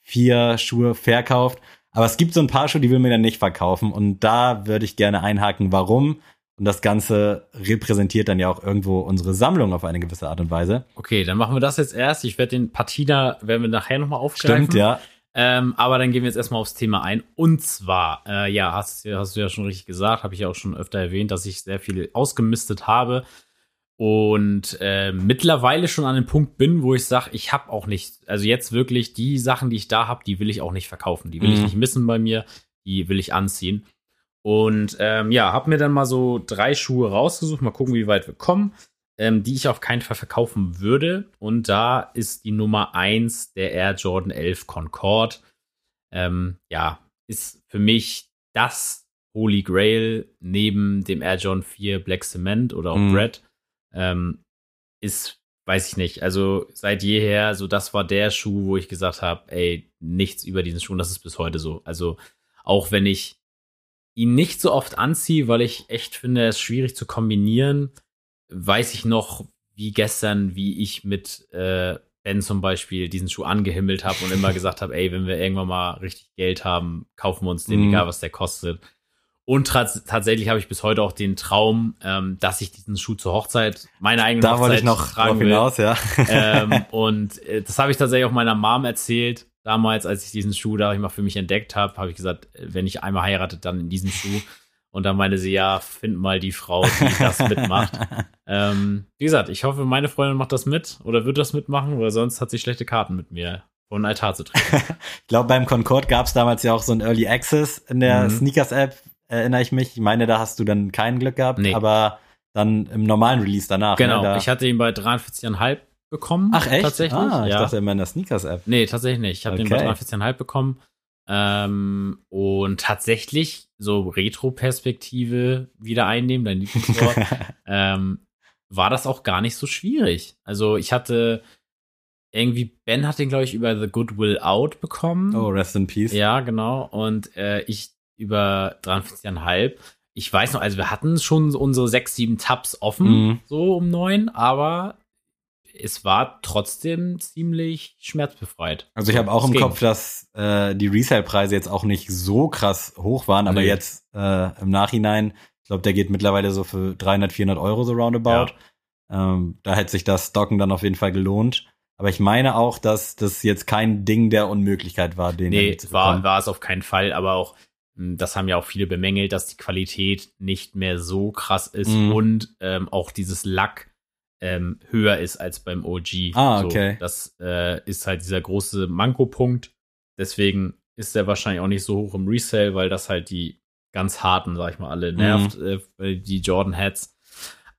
vier Schuhe verkauft. Aber es gibt so ein paar Schuhe, die will mir dann nicht verkaufen. Und da würde ich gerne einhaken, warum. Und das Ganze repräsentiert dann ja auch irgendwo unsere Sammlung auf eine gewisse Art und Weise. Okay, dann machen wir das jetzt erst. Ich werde den Patina, werden wir nachher nochmal aufgreifen. Stimmt, ja. Ähm, aber dann gehen wir jetzt erstmal aufs Thema ein. Und zwar, äh, ja, hast, hast du ja schon richtig gesagt, habe ich ja auch schon öfter erwähnt, dass ich sehr viel ausgemistet habe und äh, mittlerweile schon an dem Punkt bin, wo ich sage, ich habe auch nicht, also jetzt wirklich die Sachen, die ich da habe, die will ich auch nicht verkaufen. Die will ich Mhm. nicht missen bei mir, die will ich anziehen. Und ähm, ja, habe mir dann mal so drei Schuhe rausgesucht, mal gucken, wie weit wir kommen, ähm, die ich auf keinen Fall verkaufen würde. Und da ist die Nummer eins der Air Jordan 11 Concorde. Ähm, ja, ist für mich das Holy Grail neben dem Air Jordan 4 Black Cement oder auch Mhm. Bread. Ähm, ist, weiß ich nicht, also seit jeher, so das war der Schuh, wo ich gesagt habe, ey, nichts über diesen Schuh, und das ist bis heute so. Also auch wenn ich ihn nicht so oft anziehe, weil ich echt finde, es ist schwierig zu kombinieren, weiß ich noch, wie gestern, wie ich mit äh, Ben zum Beispiel diesen Schuh angehimmelt habe und immer gesagt habe, ey, wenn wir irgendwann mal richtig Geld haben, kaufen wir uns den, Mhm. egal was der kostet. Und tats- tatsächlich habe ich bis heute auch den Traum, ähm, dass ich diesen Schuh zur Hochzeit, meine eigene Da Hochzeit wollte ich noch tragen will. hinaus, ja. ähm, und äh, das habe ich tatsächlich auch meiner Mom erzählt. Damals, als ich diesen Schuh da ich mal für mich entdeckt habe, habe ich gesagt, äh, wenn ich einmal heirate, dann in diesem Schuh. Und dann meinte sie, ja, find mal die Frau, die das mitmacht. ähm, wie gesagt, ich hoffe, meine Freundin macht das mit oder wird das mitmachen, weil sonst hat sie schlechte Karten mit mir vor den Altar zu treten. Ich glaube, beim Concorde gab es damals ja auch so ein Early Access in der Mhm. Sneakers-App, erinnere ich mich. Ich meine, da hast du dann kein Glück gehabt, Nee. aber dann im normalen Release danach. genau, Ne, da ich hatte ihn bei 43,5 bekommen. Ach echt? Tatsächlich, Ah, ich ja. dachte immer in der Sneakers-App. Nee, tatsächlich nicht. Ich habe den bei Okay. 43,5 bekommen. Ähm, und tatsächlich so Retro-Perspektive wieder einnehmen, dein Lieblingswort, ähm, war das auch gar nicht so schwierig. Also ich hatte irgendwie, Ben hat den, glaube ich, über The Good Will Out bekommen. oh, rest in peace. Ja, genau. Und äh, ich über 43,5. Ich weiß noch, also wir hatten schon unsere sechs, sieben Tabs offen, Mhm. so um neun, aber es war trotzdem ziemlich schmerzbefreit. Also ich habe auch Es im ging. Kopf, dass äh, die Resale-Preise jetzt auch nicht so krass hoch waren, aber Nee. jetzt äh, im Nachhinein, ich glaube, der geht mittlerweile so für 300, 400 Euro so roundabout. Ähm, da hätte sich das Stocken dann auf jeden Fall gelohnt. Aber ich meine auch, dass das jetzt kein Ding der Unmöglichkeit war, den Nee, war, war es auf keinen Fall, aber auch, das haben ja auch viele bemängelt, dass die Qualität nicht mehr so krass ist Mhm. und ähm, auch dieses Lack ähm, höher ist als beim OG. Ah, So, okay. das äh, ist halt dieser große Mankopunkt. Deswegen ist der wahrscheinlich auch nicht so hoch im Resale, weil das halt die ganz harten, sag ich mal, alle nervt, Mhm. äh, die Jordan Hats.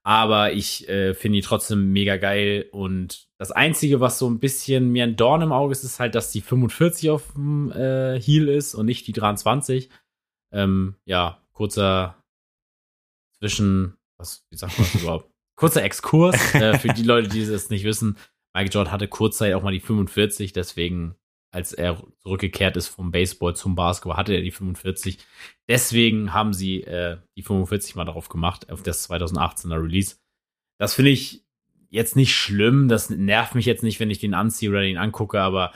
Aber ich äh, finde die trotzdem mega geil. Und das Einzige, was so ein bisschen mir ein Dorn im Auge ist, ist halt, dass die 45 auf dem äh, Heel ist und nicht die 23. Ähm, ja, kurzer zwischen, was, wie sagt man das überhaupt? Kurzer Exkurs äh, für die Leute, die es nicht wissen. Michael Jordan hatte kurzzeit auch mal die 45, deswegen, als er zurückgekehrt ist vom Baseball zum Basketball, hatte er die 45. Deswegen haben sie äh, die 45 mal darauf gemacht, auf das 2018er Release. Das finde ich jetzt nicht schlimm, das nervt mich jetzt nicht, wenn ich den anziehe oder den angucke, aber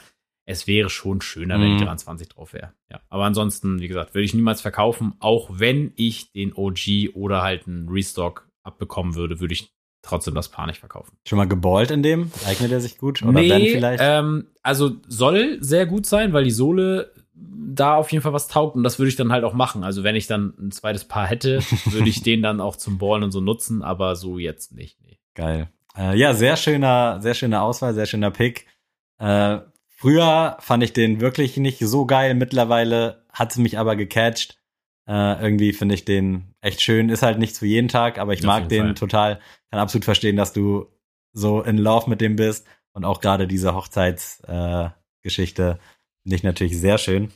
es wäre schon schöner, wenn die Mhm. 23 drauf wäre. Ja. Aber ansonsten, wie gesagt, würde ich niemals verkaufen, auch wenn ich den OG oder halt einen Restock abbekommen würde, würde ich trotzdem das Paar nicht verkaufen. Schon mal geballt in dem? Eignet er sich gut? Oder Ben vielleicht? Ähm, also soll sehr gut sein, weil die Sohle da auf jeden Fall was taugt und das würde ich dann halt auch machen. Also wenn ich dann ein zweites Paar hätte, würde ich den dann auch zum Ballen und so nutzen, aber so jetzt nicht. Nee. Geil. Äh, ja, sehr schöner, sehr schöner Auswahl, sehr schöner Pick. Äh, früher fand ich den wirklich nicht so geil. Mittlerweile hat es mich aber gecatcht. Äh, irgendwie finde ich den echt schön. Ist halt nichts für jeden Tag, aber ich Auf mag den Fall. total. Kann absolut verstehen, dass du so in Love mit dem bist. Und auch gerade diese Hochzeitsgeschichte äh, finde ich natürlich sehr schön.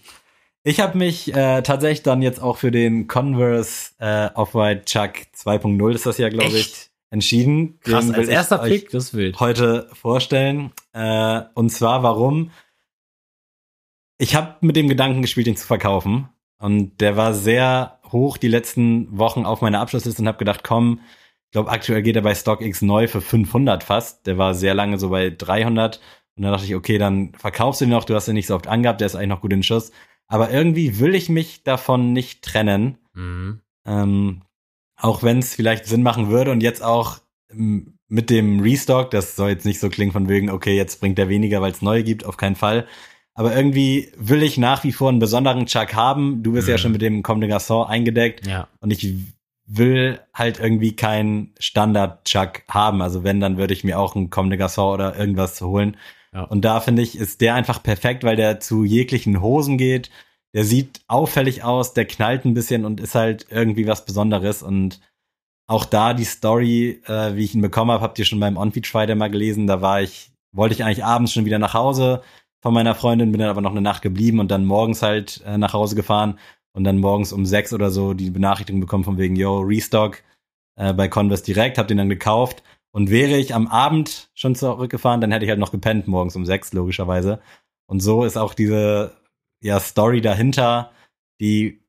Ich habe mich äh, tatsächlich dann jetzt auch für den Converse äh, Off-White Chuck 2.0 ist das ja, glaube ich? Entschieden. Krass, als erster Pick, das wild. heute vorstellen. Äh, und zwar warum? Ich habe mit dem Gedanken gespielt, ihn zu verkaufen. Und der war sehr hoch die letzten Wochen auf meiner Abschlussliste und habe gedacht, komm, ich glaube, aktuell geht er bei StockX neu für 500 fast. Der war sehr lange so bei 300. Und dann dachte ich, okay, dann verkaufst du ihn noch. Du hast ihn nicht so oft angehabt. Der ist eigentlich noch gut in Schuss. Aber irgendwie will ich mich davon nicht trennen. Mhm. Ähm, auch wenn es vielleicht Sinn machen würde und jetzt auch ähm, mit dem Restock, das soll jetzt nicht so klingen von wegen, okay, jetzt bringt er weniger, weil es neue gibt, auf keinen Fall. Aber irgendwie will ich nach wie vor einen besonderen Chuck haben. Du bist ja Mhm. schon mit dem Comme des Garçons eingedeckt Ja. und ich will halt irgendwie keinen Standard-Chuck haben. Also wenn, dann würde ich mir auch einen Comme des Garçons oder irgendwas holen. Ja. Und da finde ich, ist der einfach perfekt, weil der zu jeglichen Hosen geht. Der sieht auffällig aus, der knallt ein bisschen und ist halt irgendwie was Besonderes. Und auch da die Story, äh, wie ich ihn bekommen habe, habt ihr schon beim On-Feed Friday mal gelesen. Da war ich, wollte ich eigentlich abends schon wieder nach Hause von meiner Freundin, bin dann aber noch eine Nacht geblieben und dann morgens halt äh, nach Hause gefahren und dann morgens um sechs oder so die Benachrichtigung bekommen von wegen, yo, Restock äh, bei Converse direkt, hab den dann gekauft. Und wäre ich am Abend schon zurückgefahren, dann hätte ich halt noch gepennt morgens um sechs, logischerweise. Und so ist auch diese ja, Story dahinter, die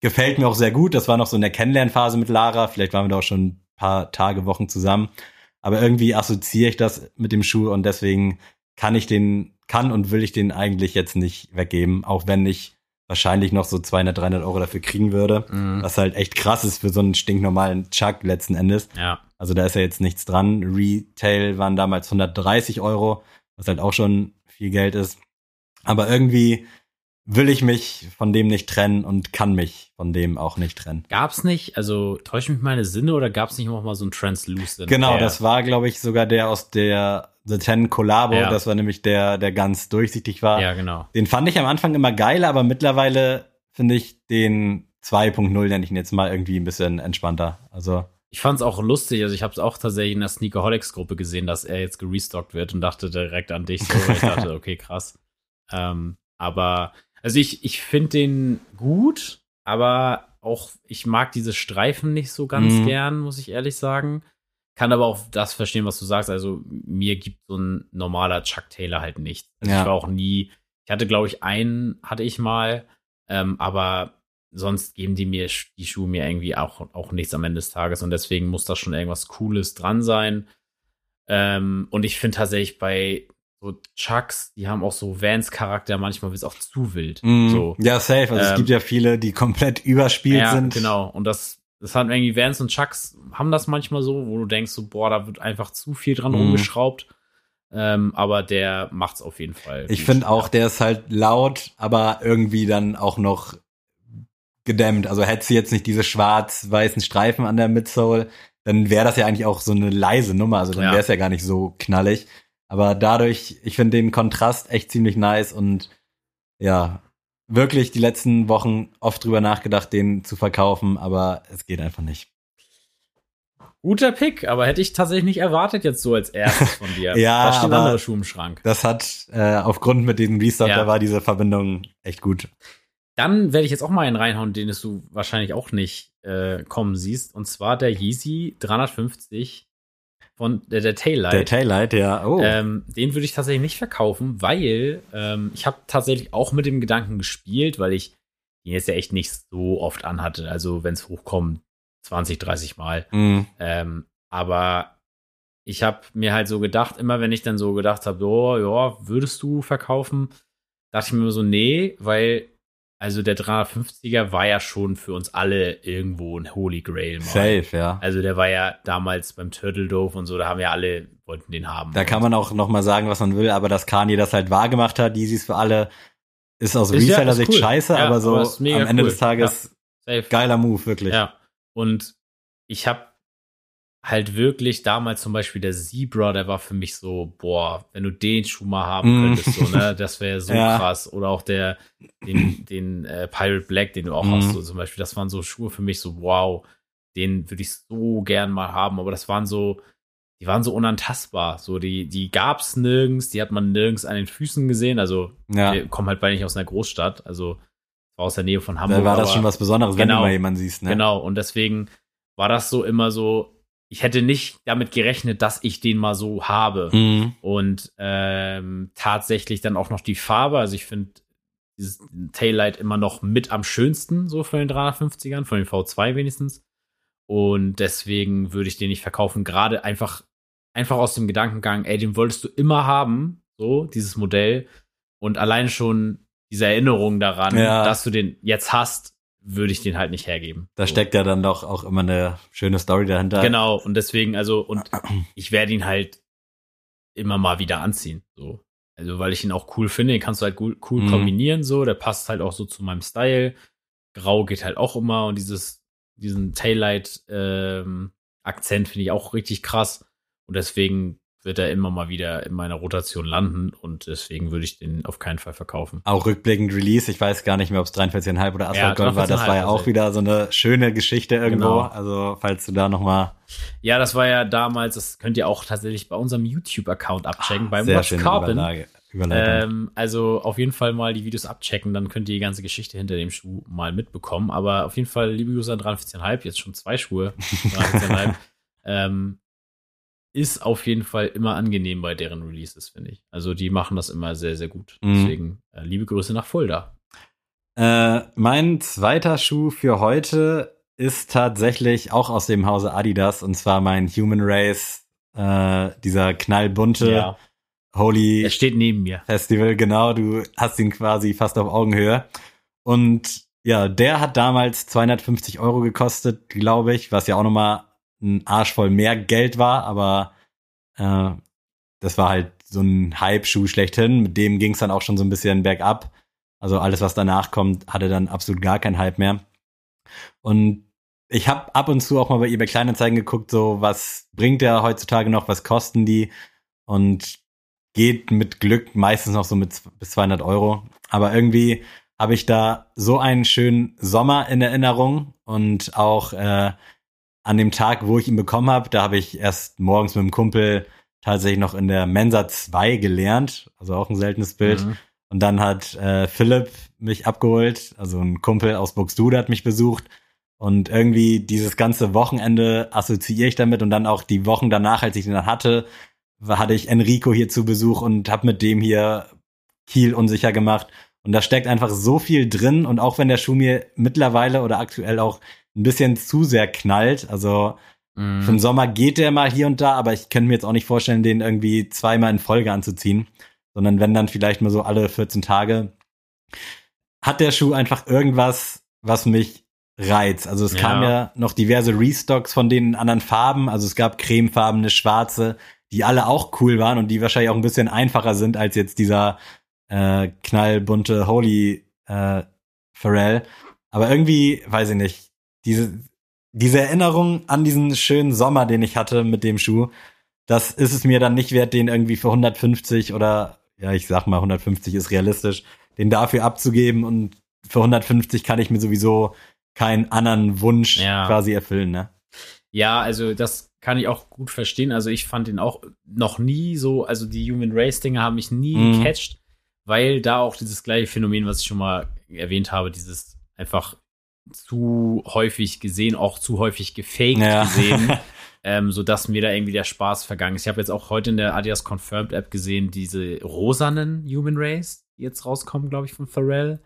gefällt mir auch sehr gut. Das war noch so in der Kennenlernphase mit Lara. Vielleicht waren wir da auch schon ein paar Tage, Wochen zusammen. Aber irgendwie assoziiere ich das mit dem Schuh und deswegen kann ich den, kann und will ich den eigentlich jetzt nicht weggeben, auch wenn ich wahrscheinlich noch so 200, 300 Euro dafür kriegen würde. Mhm. Was halt echt krass ist für so einen stinknormalen Chuck letzten Endes. Ja. Also da ist ja jetzt nichts dran. Retail waren damals 130 Euro, was halt auch schon viel Geld ist. Aber irgendwie will ich mich von dem nicht trennen und kann mich von dem auch nicht trennen. Gab's nicht, also täusche mich meine Sinne oder gab's nicht noch mal so ein Translucent? Genau, das war, glaube ich, sogar der aus der The Ten Collabo. Ja. Das war nämlich der, der ganz durchsichtig war. Ja, genau. Den fand ich am Anfang immer geil, aber mittlerweile finde ich den 2.0, nenne ich ihn jetzt mal, irgendwie ein bisschen entspannter. Also, Ich fand's auch lustig, also ich habe es auch tatsächlich in der Sneakerholics-Gruppe gesehen, dass er jetzt gerestockt wird und dachte direkt an dich so. ich dachte, okay, krass. Ähm, aber, also ich, ich finde den gut, aber auch, ich mag diese Streifen nicht so ganz Mhm. gern, muss ich ehrlich sagen. Kann aber auch das verstehen, was du sagst. Also mir gibt so ein normaler Chuck Taylor halt nicht. Also Ja. ich war auch nie, ich hatte glaube ich einen, hatte ich mal, ähm, aber sonst geben die mir die Schuhe mir irgendwie auch, auch nichts am Ende des Tages und deswegen muss da schon irgendwas Cooles dran sein. Ähm, und ich finde tatsächlich bei so Chucks, die haben auch so Vans-Charakter, manchmal wird es auch zu wild. Mm, So. Ja, safe. Also es Ähm, gibt ja viele, die komplett überspielt Ja, sind. genau. Und das, das haben irgendwie Vans und Chucks haben das manchmal so, wo du denkst so, boah, da wird einfach zu viel dran Mhm. rumgeschraubt. Ähm, aber der macht's auf jeden Fall. Ich finde auch, der ist halt laut, aber irgendwie dann auch noch gedämmt. Also hätte sie jetzt nicht diese schwarz-weißen Streifen an der Midsole, dann wäre das ja eigentlich auch so eine leise Nummer. Also dann Ja. wäre es ja gar nicht so knallig. Aber dadurch, ich finde den Kontrast echt ziemlich nice und ja, wirklich die letzten Wochen oft drüber nachgedacht, den zu verkaufen, aber es geht einfach nicht. Guter Pick, aber hätte ich tatsächlich nicht erwartet jetzt so als erstes von dir. Ja, da stehen aber- andere Schuhe im Schrank. Das hat äh, aufgrund mit diesem Restock, Ja. da war diese Verbindung echt gut. Dann werde ich jetzt auch mal einen reinhauen, den es du wahrscheinlich auch nicht äh, kommen siehst. Und zwar der Yeezy 350 von der, der Taillight. Der Taillight, ja. Oh. Ähm, den würde ich tatsächlich nicht verkaufen, weil ähm, ich habe tatsächlich auch mit dem Gedanken gespielt, weil ich ihn jetzt ja echt nicht so oft anhatte. Also wenn es hochkommt, 20, 30 Mal. Mm. Ähm, aber ich habe mir halt so gedacht, immer wenn ich dann so gedacht habe, oh, ja, würdest du verkaufen, dachte ich mir immer so, nee, weil also der 350er war ja schon für uns alle irgendwo ein Holy Grail. Mal. Safe, ja. Also der war ja damals beim Turtle Dove und so, da haben wir alle, wollten den haben. Da kann man auch noch mal sagen, was man will, aber dass Kanye das halt wahr gemacht hat, Yeezys für alle, ist aus ja- Reseller-Sicht ist cool. scheiße, Ja, aber so aber am Ende cool. des Tages Safe. geiler Move, wirklich. Ja. Und ich habe halt wirklich damals zum Beispiel der Zebra, der war für mich so, boah, wenn du den Schuh mal haben Mm. könntest, so, ne, das wäre so Ja. krass. Oder auch der, den, den äh, Pirate Black, den du auch Mm. hast, so zum Beispiel, das waren so Schuhe für mich so, wow, den würde ich so gern mal haben. Aber das waren so, die waren so unantastbar. So, die, die gab's nirgends, die hat man nirgends an den Füßen gesehen. Also, Ja. wir kommen halt beide nicht aus einer Großstadt, also aus der Nähe von Hamburg. Da war das schon was Besonderes, wenn Genau. du mal jemanden siehst, ne? Genau, und deswegen war das so immer so, ich hätte nicht damit gerechnet, dass ich den mal so habe. Mhm. Und ähm, tatsächlich dann auch noch die Farbe. Also ich finde dieses Taillight immer noch mit am schönsten, so von den 350ern, von den V2 wenigstens. Und deswegen würde ich den nicht verkaufen. Gerade einfach, einfach aus dem Gedankengang, ey, den wolltest du immer haben, so, dieses Modell. Und allein schon diese Erinnerung daran, Ja. dass du den jetzt hast, würde ich den halt nicht hergeben. Da steckt ja dann doch auch immer eine schöne Story dahinter. Genau, und deswegen, also, und ich werde ihn halt immer mal wieder anziehen. So. Also, weil ich ihn auch cool finde, den kannst du halt cool, cool Mhm. kombinieren, so, der passt halt auch so zu meinem Style. Grau geht halt auch immer und dieses, diesen Taillight-Akzent finde ich auch richtig krass. Und deswegen wird er immer mal wieder in meiner Rotation landen und deswegen würde ich den auf keinen Fall verkaufen. Auch rückblickend Release, ich weiß gar nicht mehr, ob es 43,5 oder Asphalt Gold war. Das war ja 43,5 auch wieder so eine schöne Geschichte irgendwo. Genau. Also, falls du da noch mal Ja, das war ja damals, das könnt ihr auch tatsächlich bei unserem YouTube-Account abchecken, beim Ah, sehr Watch Carbon. Ähm, also auf jeden Fall mal die Videos abchecken, dann könnt ihr die ganze Geschichte hinter dem Schuh mal mitbekommen. Aber auf jeden Fall, liebe User 43,5, jetzt schon zwei Schuhe, 43,5, ähm, ist auf jeden Fall immer angenehm bei deren Releases, finde ich. Also die machen das immer sehr, sehr gut. Mhm. Deswegen äh, liebe Grüße nach Fulda. Äh, mein zweiter Schuh für heute ist tatsächlich auch aus dem Hause Adidas und zwar mein Human Race, äh, dieser knallbunte Holy Er steht neben mir. Festival, genau, du hast ihn quasi fast auf Augenhöhe. Und ja, der hat damals 250 Euro gekostet, glaube ich, was ja auch nochmal ein Arsch voll mehr Geld war, aber äh, das war halt so ein Hype-Schuh schlechthin. Mit dem ging es dann auch schon so ein bisschen bergab. Also alles, was danach kommt, hatte dann absolut gar keinen Hype mehr. Und ich habe ab und zu auch mal bei eBay Kleinanzeigen geguckt, so was bringt der heutzutage noch, was kosten die und geht mit Glück meistens noch so mit bis 200 Euro. Aber irgendwie habe ich da so einen schönen Sommer in Erinnerung und auch äh, an dem Tag, wo ich ihn bekommen habe, da habe ich erst morgens mit dem Kumpel tatsächlich noch in der Mensa 2 gelernt, also auch ein seltenes Bild. Mhm. Und dann hat äh, Philipp mich abgeholt, also ein Kumpel aus Buxtehude hat mich besucht. Und irgendwie dieses ganze Wochenende assoziiere ich damit und dann auch die Wochen danach, als ich den dann hatte, hatte ich Enrico hier zu Besuch und habe mit dem hier Kiel unsicher gemacht. Und da steckt einfach so viel drin. Und auch wenn der Schuh mir mittlerweile oder aktuell auch ein bisschen zu sehr knallt, also Mhm. Für den Sommer geht der mal hier und da, aber ich könnte mir jetzt auch nicht vorstellen, den irgendwie zweimal in Folge anzuziehen, sondern wenn dann vielleicht mal so alle 14 Tage. Hat der Schuh einfach irgendwas, was mich reizt? Also es Ja. kam ja noch diverse Restocks von den in anderen Farben. Also es gab cremefarbene, schwarze, die alle auch cool waren und die wahrscheinlich auch ein bisschen einfacher sind als jetzt dieser äh, knallbunte Holy äh, Pharrell. Aber irgendwie, weiß ich nicht, diese, diese Erinnerung an diesen schönen Sommer, den ich hatte mit dem Schuh, das ist es mir dann nicht wert, den irgendwie für 150 oder, ja, ich sag mal, 150 ist realistisch, den dafür abzugeben und für 150 kann ich mir sowieso keinen anderen Wunsch Ja. quasi erfüllen, ne? Ja, also das kann ich auch gut verstehen. Also ich fand ihn auch noch nie so, also die Human Race Dinge haben mich nie Mhm. gecatcht, weil da auch dieses gleiche Phänomen, was ich schon mal erwähnt habe, dieses einfach zu häufig gesehen, auch zu häufig gefaked Ja. gesehen, ähm, so dass mir da irgendwie der Spaß vergangen ist. Ich habe jetzt auch heute in der Adidas Confirmed App gesehen, diese rosanen Human Race, die jetzt rauskommen, glaube ich, von Pharrell.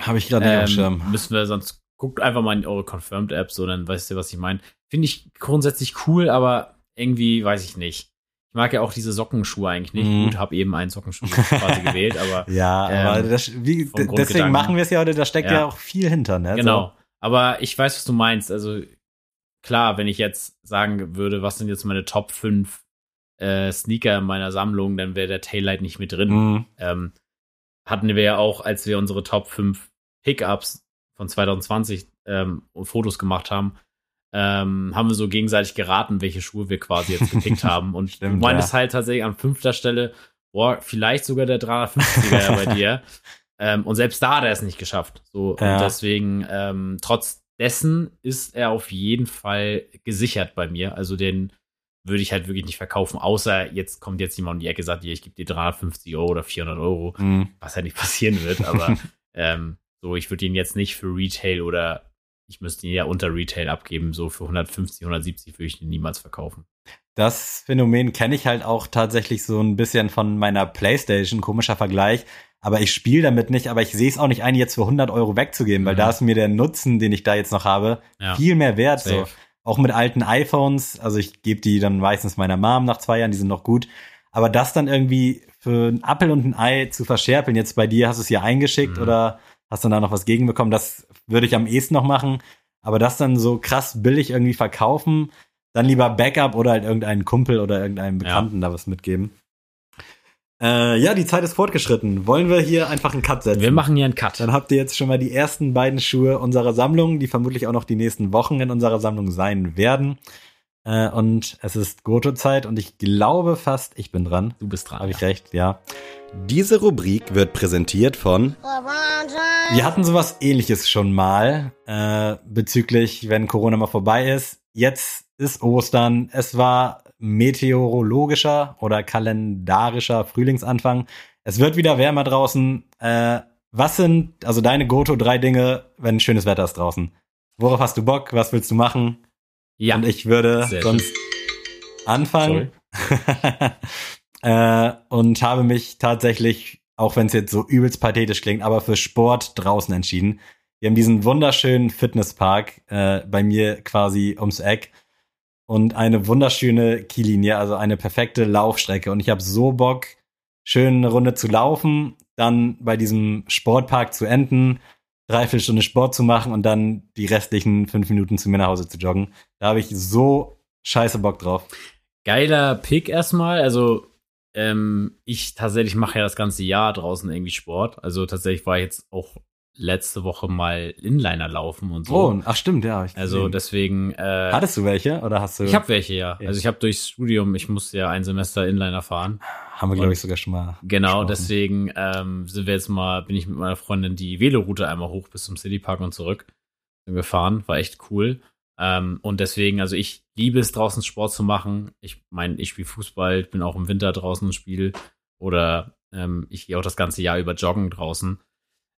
Habe ich gerade dem Schirm. Ähm, müssen wir sonst guckt einfach mal in eure Confirmed App, so dann weißt ihr, was ich meine. Finde ich grundsätzlich cool, aber irgendwie weiß ich nicht. Ich mag ja auch diese Sockenschuhe eigentlich nicht. Mhm. Gut, habe eben einen Sockenschuh quasi gewählt, aber Ja, ähm, aber das, wie, deswegen machen wir es ja heute, da steckt ja, Ja. auch viel hinter, ne? genau. Aber ich weiß, was du meinst. Also klar, wenn ich jetzt sagen würde, was sind jetzt meine Top 5 äh, Sneaker in meiner Sammlung, dann wäre der Taillight nicht mit So. drin. Mhm. ähm, hatten wir ja auch, als wir unsere Top 5 Pickups von 2020 ähm, Fotos gemacht haben, ähm, haben wir so gegenseitig geraten, welche Schuhe wir quasi jetzt gepickt haben. Und Stimmt, du meintest ja. halt tatsächlich an fünfter Stelle, boah, vielleicht sogar der 350er ja bei dir. Ähm, und selbst da hat er es nicht geschafft. So, Ja. und deswegen, ähm, trotz dessen ist er auf jeden Fall gesichert bei mir. Also den würde ich halt wirklich nicht verkaufen, außer jetzt kommt jetzt jemand um die Ecke und sagt, hier, ich gebe dir 350 Euro oder 400 Euro Mhm. was ja nicht passieren wird, aber ähm, so, ich würde ihn jetzt nicht für Retail oder ich müsste ihn ja unter Retail abgeben, so für 150, 170 würde ich ihn niemals verkaufen. Das Phänomen kenne ich halt auch tatsächlich so ein bisschen von meiner Playstation, komischer Vergleich. Aber ich spiele damit nicht, aber ich sehe es auch nicht ein, jetzt für 100 Euro wegzugeben, weil Mhm. da ist mir der Nutzen, den ich da jetzt noch habe, Ja, viel mehr wert. So. Auch mit alten iPhones, also ich gebe die dann meistens meiner Mom nach zwei Jahren, die sind noch gut. Aber das dann irgendwie für einen Appel und ein Ei zu verscherpeln, jetzt bei dir hast du es ja eingeschickt Mhm. oder hast dann da noch was gegenbekommen, das würde ich am ehesten noch machen. Aber das dann so krass billig irgendwie verkaufen, dann lieber Backup oder halt irgendeinen Kumpel oder irgendeinem Ja. Bekannten da was mitgeben. Äh, ja, die Zeit ist fortgeschritten. Wollen wir hier einfach einen Cut setzen? Wir machen hier einen Cut. Dann habt ihr jetzt schon mal die ersten beiden Schuhe unserer Sammlung, die vermutlich auch noch die nächsten Wochen in unserer Sammlung sein werden. Äh, und es ist Goto-Zeit und ich glaube fast, ich bin dran. Du bist dran. Habe ich ja. recht, ja. Diese Rubrik wird präsentiert von Wir hatten sowas ähnliches schon mal, äh, bezüglich, wenn Corona mal vorbei ist. Jetzt ist Ostern. Es war meteorologischer oder kalendarischer Frühlingsanfang. Es wird wieder wärmer draußen. Äh, was sind also deine Goto drei Dinge, wenn schönes Wetter ist draußen? Worauf hast du Bock? Was willst du machen? Ja, Und ich würde Sehr sonst anfangen. äh, und habe mich tatsächlich, auch wenn es jetzt so übelst pathetisch klingt, aber für Sport draußen entschieden. Wir haben diesen wunderschönen Fitnesspark äh, bei mir quasi ums Eck und eine wunderschöne Kiellinie, also eine perfekte Laufstrecke. Und ich habe so Bock, schön eine Runde zu laufen, dann bei diesem Sportpark zu enden, dreiviertel Stunde Sport zu machen und dann die restlichen fünf Minuten zu mir nach Hause zu joggen. Da habe ich so scheiße Bock drauf. geiler Pick erstmal. Also, ähm, ich tatsächlich mache ja das ganze Jahr draußen irgendwie Sport. Also tatsächlich war ich jetzt auch letzte Woche mal Inliner laufen und so. Oh, ach stimmt, ja. also deswegen. Äh, Hattest du welche oder hast du? ich habe welche, ja. Ja. Also ich habe durchs Studium, ich musste ja ein Semester Inliner fahren. haben wir glaube ich sogar schon mal. Genau, besprochen. deswegen ähm, sind wir jetzt mal, bin ich mit meiner Freundin die Veloroute einmal hoch bis zum Citypark und zurück gefahren. War echt cool. Ähm, und deswegen, also ich liebe es draußen Sport zu machen. Ich meine, ich spiele Fußball, bin auch im Winter draußen und spiele oder ähm, ich gehe auch das ganze Jahr über joggen draußen.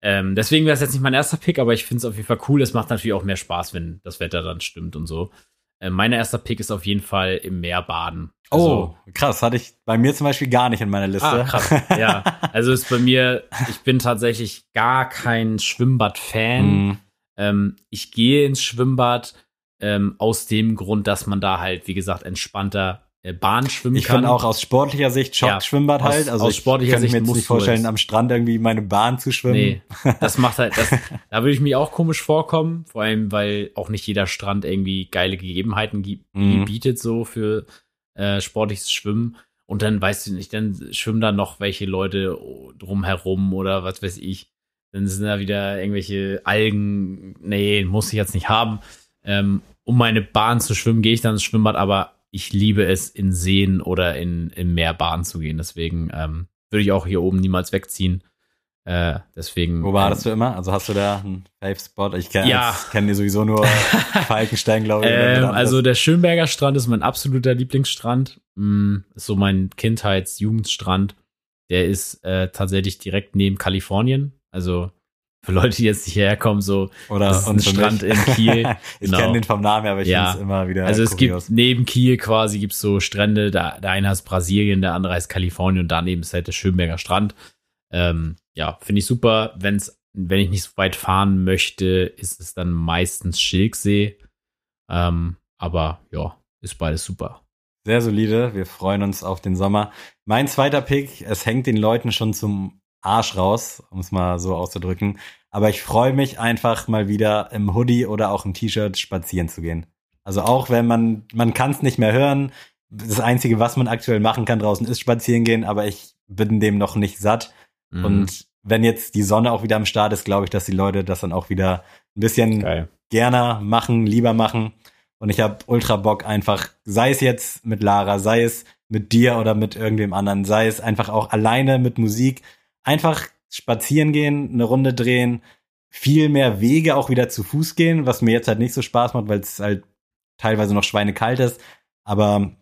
Ähm, deswegen wäre es jetzt nicht mein erster Pick, aber ich finde es auf jeden Fall cool. Es macht natürlich auch mehr Spaß, wenn das Wetter dann stimmt und so. Ähm, mein erster Pick ist auf jeden Fall im Meer baden. Also, Oh, krass, hatte ich bei mir zum Beispiel gar nicht in meiner Liste. Ah, krass. Ja, also ist bei mir, ich bin tatsächlich gar kein Schwimmbad-Fan. Mm, Ähm, ich gehe ins Schwimmbad, ähm, aus dem Grund, dass man da halt, wie gesagt, entspannter äh, Bahn schwimmen Ich kann. finde auch aus sportlicher Sicht Ja, Schock-Schwimmbad aus- halt. Also aus ich sportlicher könnte Sicht mir jetzt nicht du vorstellen, am Strand irgendwie meine Bahn zu schwimmen. Nee, das macht halt, das, da würde ich mich auch komisch vorkommen, vor allem, weil auch nicht jeder Strand irgendwie geile Gegebenheiten gibt, Mhm. bietet so für äh, sportliches Schwimmen. Und dann weißt du nicht, dann schwimmen da noch welche Leute drumherum oder was weiß ich. Dann sind da wieder irgendwelche Algen. Nee, muss ich jetzt nicht haben. Ähm, um meine Bahn zu schwimmen, gehe ich dann ins Schwimmbad, aber ich liebe es, in Seen oder in, in Meerbahnen zu gehen. Deswegen ähm, würde ich auch hier oben niemals wegziehen. Äh, deswegen. Wo war ähm, das du immer? Also hast du da einen Fave-Spot? Ich kenne Ja. kenn dir sowieso nur Falkenstein, glaube ich. Ähm, also der Schönberger Strand ist mein absoluter Lieblingsstrand. Mm, ist so mein Kindheits-Jugendstrand. Der ist äh, tatsächlich direkt neben Kalifornien. Also für Leute, die jetzt nicht herkommen, so. Oder das ist ein Strand mich. in Kiel. ich Genau. kenne den vom Namen, aber ich Ja. finde es immer wieder also es kurios. gibt neben Kiel quasi gibt's so Strände. Der, der eine heißt Brasilien, der andere heißt Kalifornien und daneben ist halt der Schönberger Strand. Ähm, ja, finde ich super. Wenn's, wenn ich nicht so weit fahren möchte, ist es dann meistens Schilksee. Ähm, aber ja, ist beides super. Sehr solide. Wir freuen uns auf den Sommer. Mein zweiter Pick, es hängt den Leuten schon zum Arsch raus, um es mal so auszudrücken. Aber ich freue mich einfach mal wieder im Hoodie oder auch im T-Shirt spazieren zu gehen. Also auch wenn man, man kann es nicht mehr hören. Das Einzige, was man aktuell machen kann draußen, ist spazieren gehen, aber ich bin dem noch nicht satt. Mhm. Und wenn jetzt die Sonne auch wieder am Start ist, glaube ich, dass die Leute das dann auch wieder ein bisschen geil. gerne machen, lieber machen. Und ich habe ultra Bock einfach, sei es jetzt mit Lara, sei es mit dir oder mit irgendwem anderen, sei es einfach auch alleine mit Musik, einfach spazieren gehen, eine Runde drehen, viel mehr Wege auch wieder zu Fuß gehen, was mir jetzt halt nicht so Spaß macht, weil es halt teilweise noch schweinekalt ist. Aber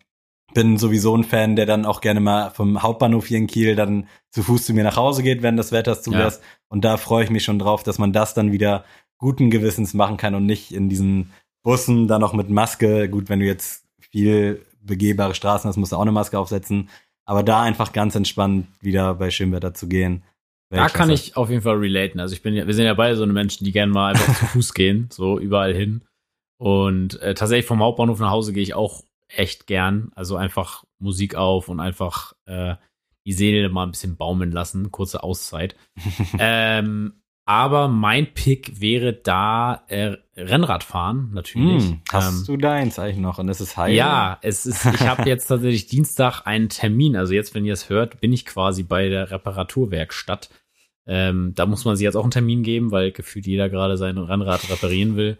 bin sowieso ein Fan, der dann auch gerne mal vom Hauptbahnhof hier in Kiel dann zu Fuß zu mir nach Hause geht, wenn das Wetter es zulässt. Und da freue ich mich schon drauf, dass man das dann wieder guten Gewissens machen kann und nicht in diesen Bussen dann noch mit Maske. Gut, wenn du jetzt viel begehbare Straßen hast, musst du auch eine Maske aufsetzen. Aber da einfach ganz entspannt wieder bei Schönwetter zu gehen. Da kann ich auf jeden Fall relaten. Also ich bin ja, wir sind ja beide so eine Menschen, die gerne mal einfach zu Fuß gehen, so überall hin. Und äh, tatsächlich vom Hauptbahnhof nach Hause gehe ich auch echt gern. Also einfach Musik auf und einfach äh, die Seele mal ein bisschen baumeln lassen, kurze Auszeit. ähm, aber mein Pick wäre da äh, Rennradfahren, natürlich. Hm, hast Ähm, du deins eigentlich noch? Und es ist heiß. ja, es ist, ich habe jetzt tatsächlich Dienstag einen Termin. Also jetzt, wenn ihr es hört, bin ich quasi bei der Reparaturwerkstatt. Ähm, da muss man sich jetzt auch einen Termin geben, weil gefühlt jeder gerade sein Rennrad reparieren will.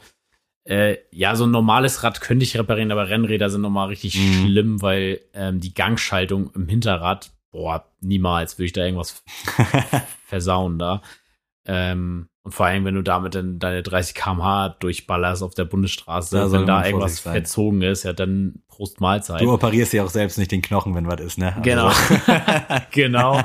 Äh, ja, so ein normales Rad könnte ich reparieren, aber Rennräder sind nochmal richtig Mhm. schlimm, weil ähm, die Gangschaltung im Hinterrad, boah, niemals würde ich da irgendwas versauen da. Ähm, und vor allem, wenn du damit dann deine 30 km/h durchballerst auf der Bundesstraße, Da wenn da irgendwas sein. verzogen ist, ja, dann Prost Mahlzeit. Du operierst ja auch selbst nicht den Knochen, wenn was ist, ne? Also- Genau. genau.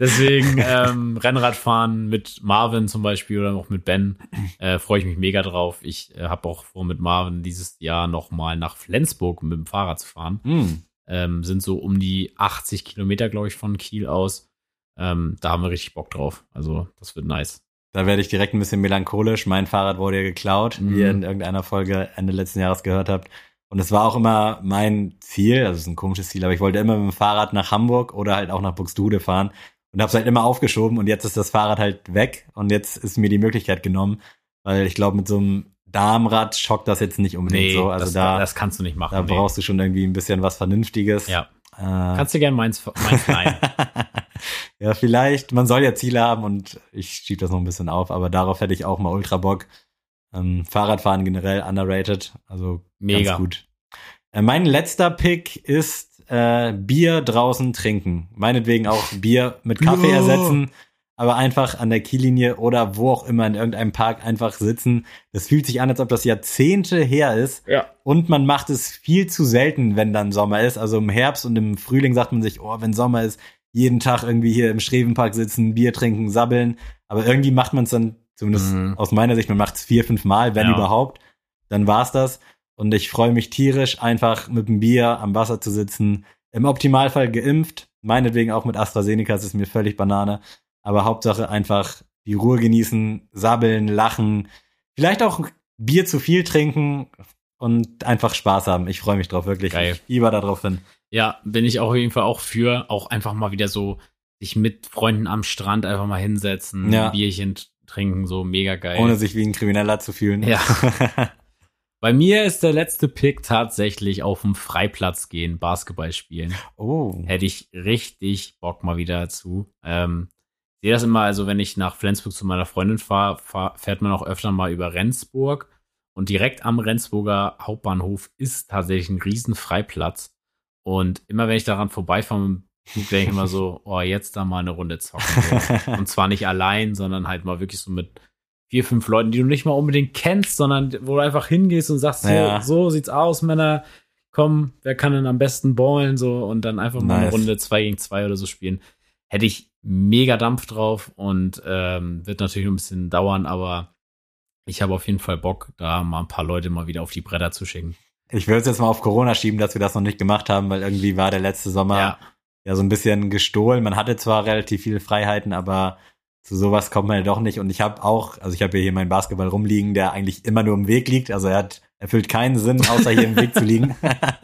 Deswegen ähm, Rennradfahren mit Marvin zum Beispiel oder auch mit Ben äh, freue ich mich mega drauf. Ich äh, habe auch vor, mit Marvin dieses Jahr noch mal nach Flensburg mit dem Fahrrad zu fahren. Hm. Ähm, sind so um die 80 Kilometer, glaube ich, von Kiel aus. Ähm, da haben wir richtig Bock drauf. Also das wird nice. Da werde ich direkt ein bisschen melancholisch. Mein Fahrrad wurde ja geklaut, wie ihr Mhm. in irgendeiner Folge Ende letzten Jahres gehört habt. Und es war auch immer mein Ziel, also es ist ein komisches Ziel, aber ich wollte immer mit dem Fahrrad nach Hamburg oder halt auch nach Buxtehude fahren und habe es halt immer aufgeschoben und jetzt ist das Fahrrad halt weg und jetzt ist mir die Möglichkeit genommen, weil ich glaube, mit so einem Darmrad schockt das jetzt nicht unbedingt so. Also das, da, das kannst du nicht machen. da nee. brauchst du schon irgendwie ein bisschen was Vernünftiges. Ja. Äh, Kannst du gerne meins, meins leihen. ja, vielleicht. Man soll ja Ziele haben und ich schieb das noch ein bisschen auf, aber darauf hätte ich auch mal ultra Bock. Ähm, Fahrradfahren generell underrated, also Mega. ganz gut. Äh, mein letzter Pick ist äh, Bier draußen trinken. Meinetwegen auch Bier mit Kaffee ersetzen, aber einfach an der Kiellinie oder wo auch immer in irgendeinem Park einfach sitzen. Das fühlt sich an, als ob das Jahrzehnte her ist. ja. Und man macht es viel zu selten, wenn dann Sommer ist. Also im Herbst und im Frühling sagt man sich, oh, wenn Sommer ist, jeden Tag irgendwie hier im Schrevenpark sitzen, Bier trinken, sabbeln. Aber irgendwie macht man es dann, zumindest Mhm. aus meiner Sicht, man macht es vier, fünf Mal, wenn Ja. überhaupt. Dann war's das. Und ich freue mich tierisch, einfach mit dem Bier am Wasser zu sitzen. Im Optimalfall geimpft. Meinetwegen auch mit AstraZeneca, das ist mir völlig Banane. Aber Hauptsache einfach die Ruhe genießen, sabbeln, lachen. Vielleicht auch Bier zu viel trinken. Und einfach Spaß haben. Ich freue mich drauf, wirklich. Geil. Ich fieber da drauf hin. Ja, bin ich auch auf jeden Fall auch für. Auch einfach mal wieder so sich mit Freunden am Strand einfach mal hinsetzen, Ja. ein Bierchen trinken, so mega geil. Ohne sich wie ein Krimineller zu fühlen. Ja. Bei mir ist der letzte Pick tatsächlich auf dem Freiplatz gehen, Basketball spielen. oh. Hätte ich richtig Bock mal wieder dazu. Ähm, sehe das immer, also wenn ich nach Flensburg zu meiner Freundin fahre, fahr, fährt man auch öfter mal über Rendsburg. Und direkt am Rendsburger Hauptbahnhof ist tatsächlich ein riesen Freiplatz. Und immer wenn ich daran vorbeifahre, denke ich immer so, oh, jetzt da mal eine Runde zocken. So. Und zwar nicht allein, sondern halt mal wirklich so mit vier, fünf Leuten, die du nicht mal unbedingt kennst, sondern wo du einfach hingehst und sagst, so, Ja. so sieht's aus, Männer. Komm, wer kann denn am besten ballen so und dann einfach mal eine Nice. Runde zwei gegen zwei oder so spielen. Hätte ich mega Dampf drauf und ähm, wird natürlich noch ein bisschen dauern, aber ich habe auf jeden Fall Bock, da mal ein paar Leute mal wieder auf die Bretter zu schicken. Ich will es jetzt mal auf Corona schieben, dass wir das noch nicht gemacht haben, weil irgendwie war der letzte Sommer Ja, ja so ein bisschen gestohlen. Man hatte zwar relativ viele Freiheiten, aber zu sowas kommt man ja doch nicht. Und ich habe auch, also ich habe hier meinen Basketball rumliegen, der eigentlich immer nur im Weg liegt. Also er hat erfüllt keinen Sinn, außer hier im Weg zu liegen.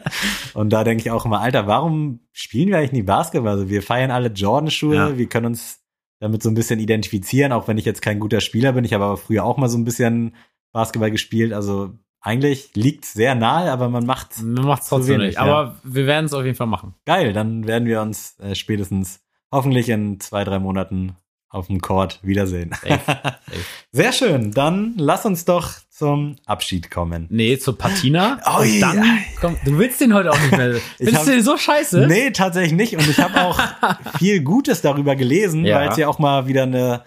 Und da denke ich auch immer, Alter, warum spielen wir eigentlich nie Basketball? Also wir feiern alle Jordan-Schuhe, Ja. wir können uns damit so ein bisschen identifizieren, auch wenn ich jetzt kein guter Spieler bin. Ich habe aber früher auch mal so ein bisschen Basketball gespielt. Also eigentlich liegt sehr nahe, aber man macht man macht's trotzdem wenig, nicht. ja. Aber wir werden es auf jeden Fall machen. Geil, dann werden wir uns äh, spätestens hoffentlich in zwei, drei Monaten auf dem Court wiedersehen. Safe. Sehr schön, dann lass uns doch zum Abschied kommen. Nee, zur Patina. Ui, und dann, ei. komm, du willst den heute auch nicht mehr. Findest du den so scheiße? Nee, tatsächlich nicht. Und ich habe auch viel Gutes darüber gelesen, Ja. weil es ja auch mal wieder eine,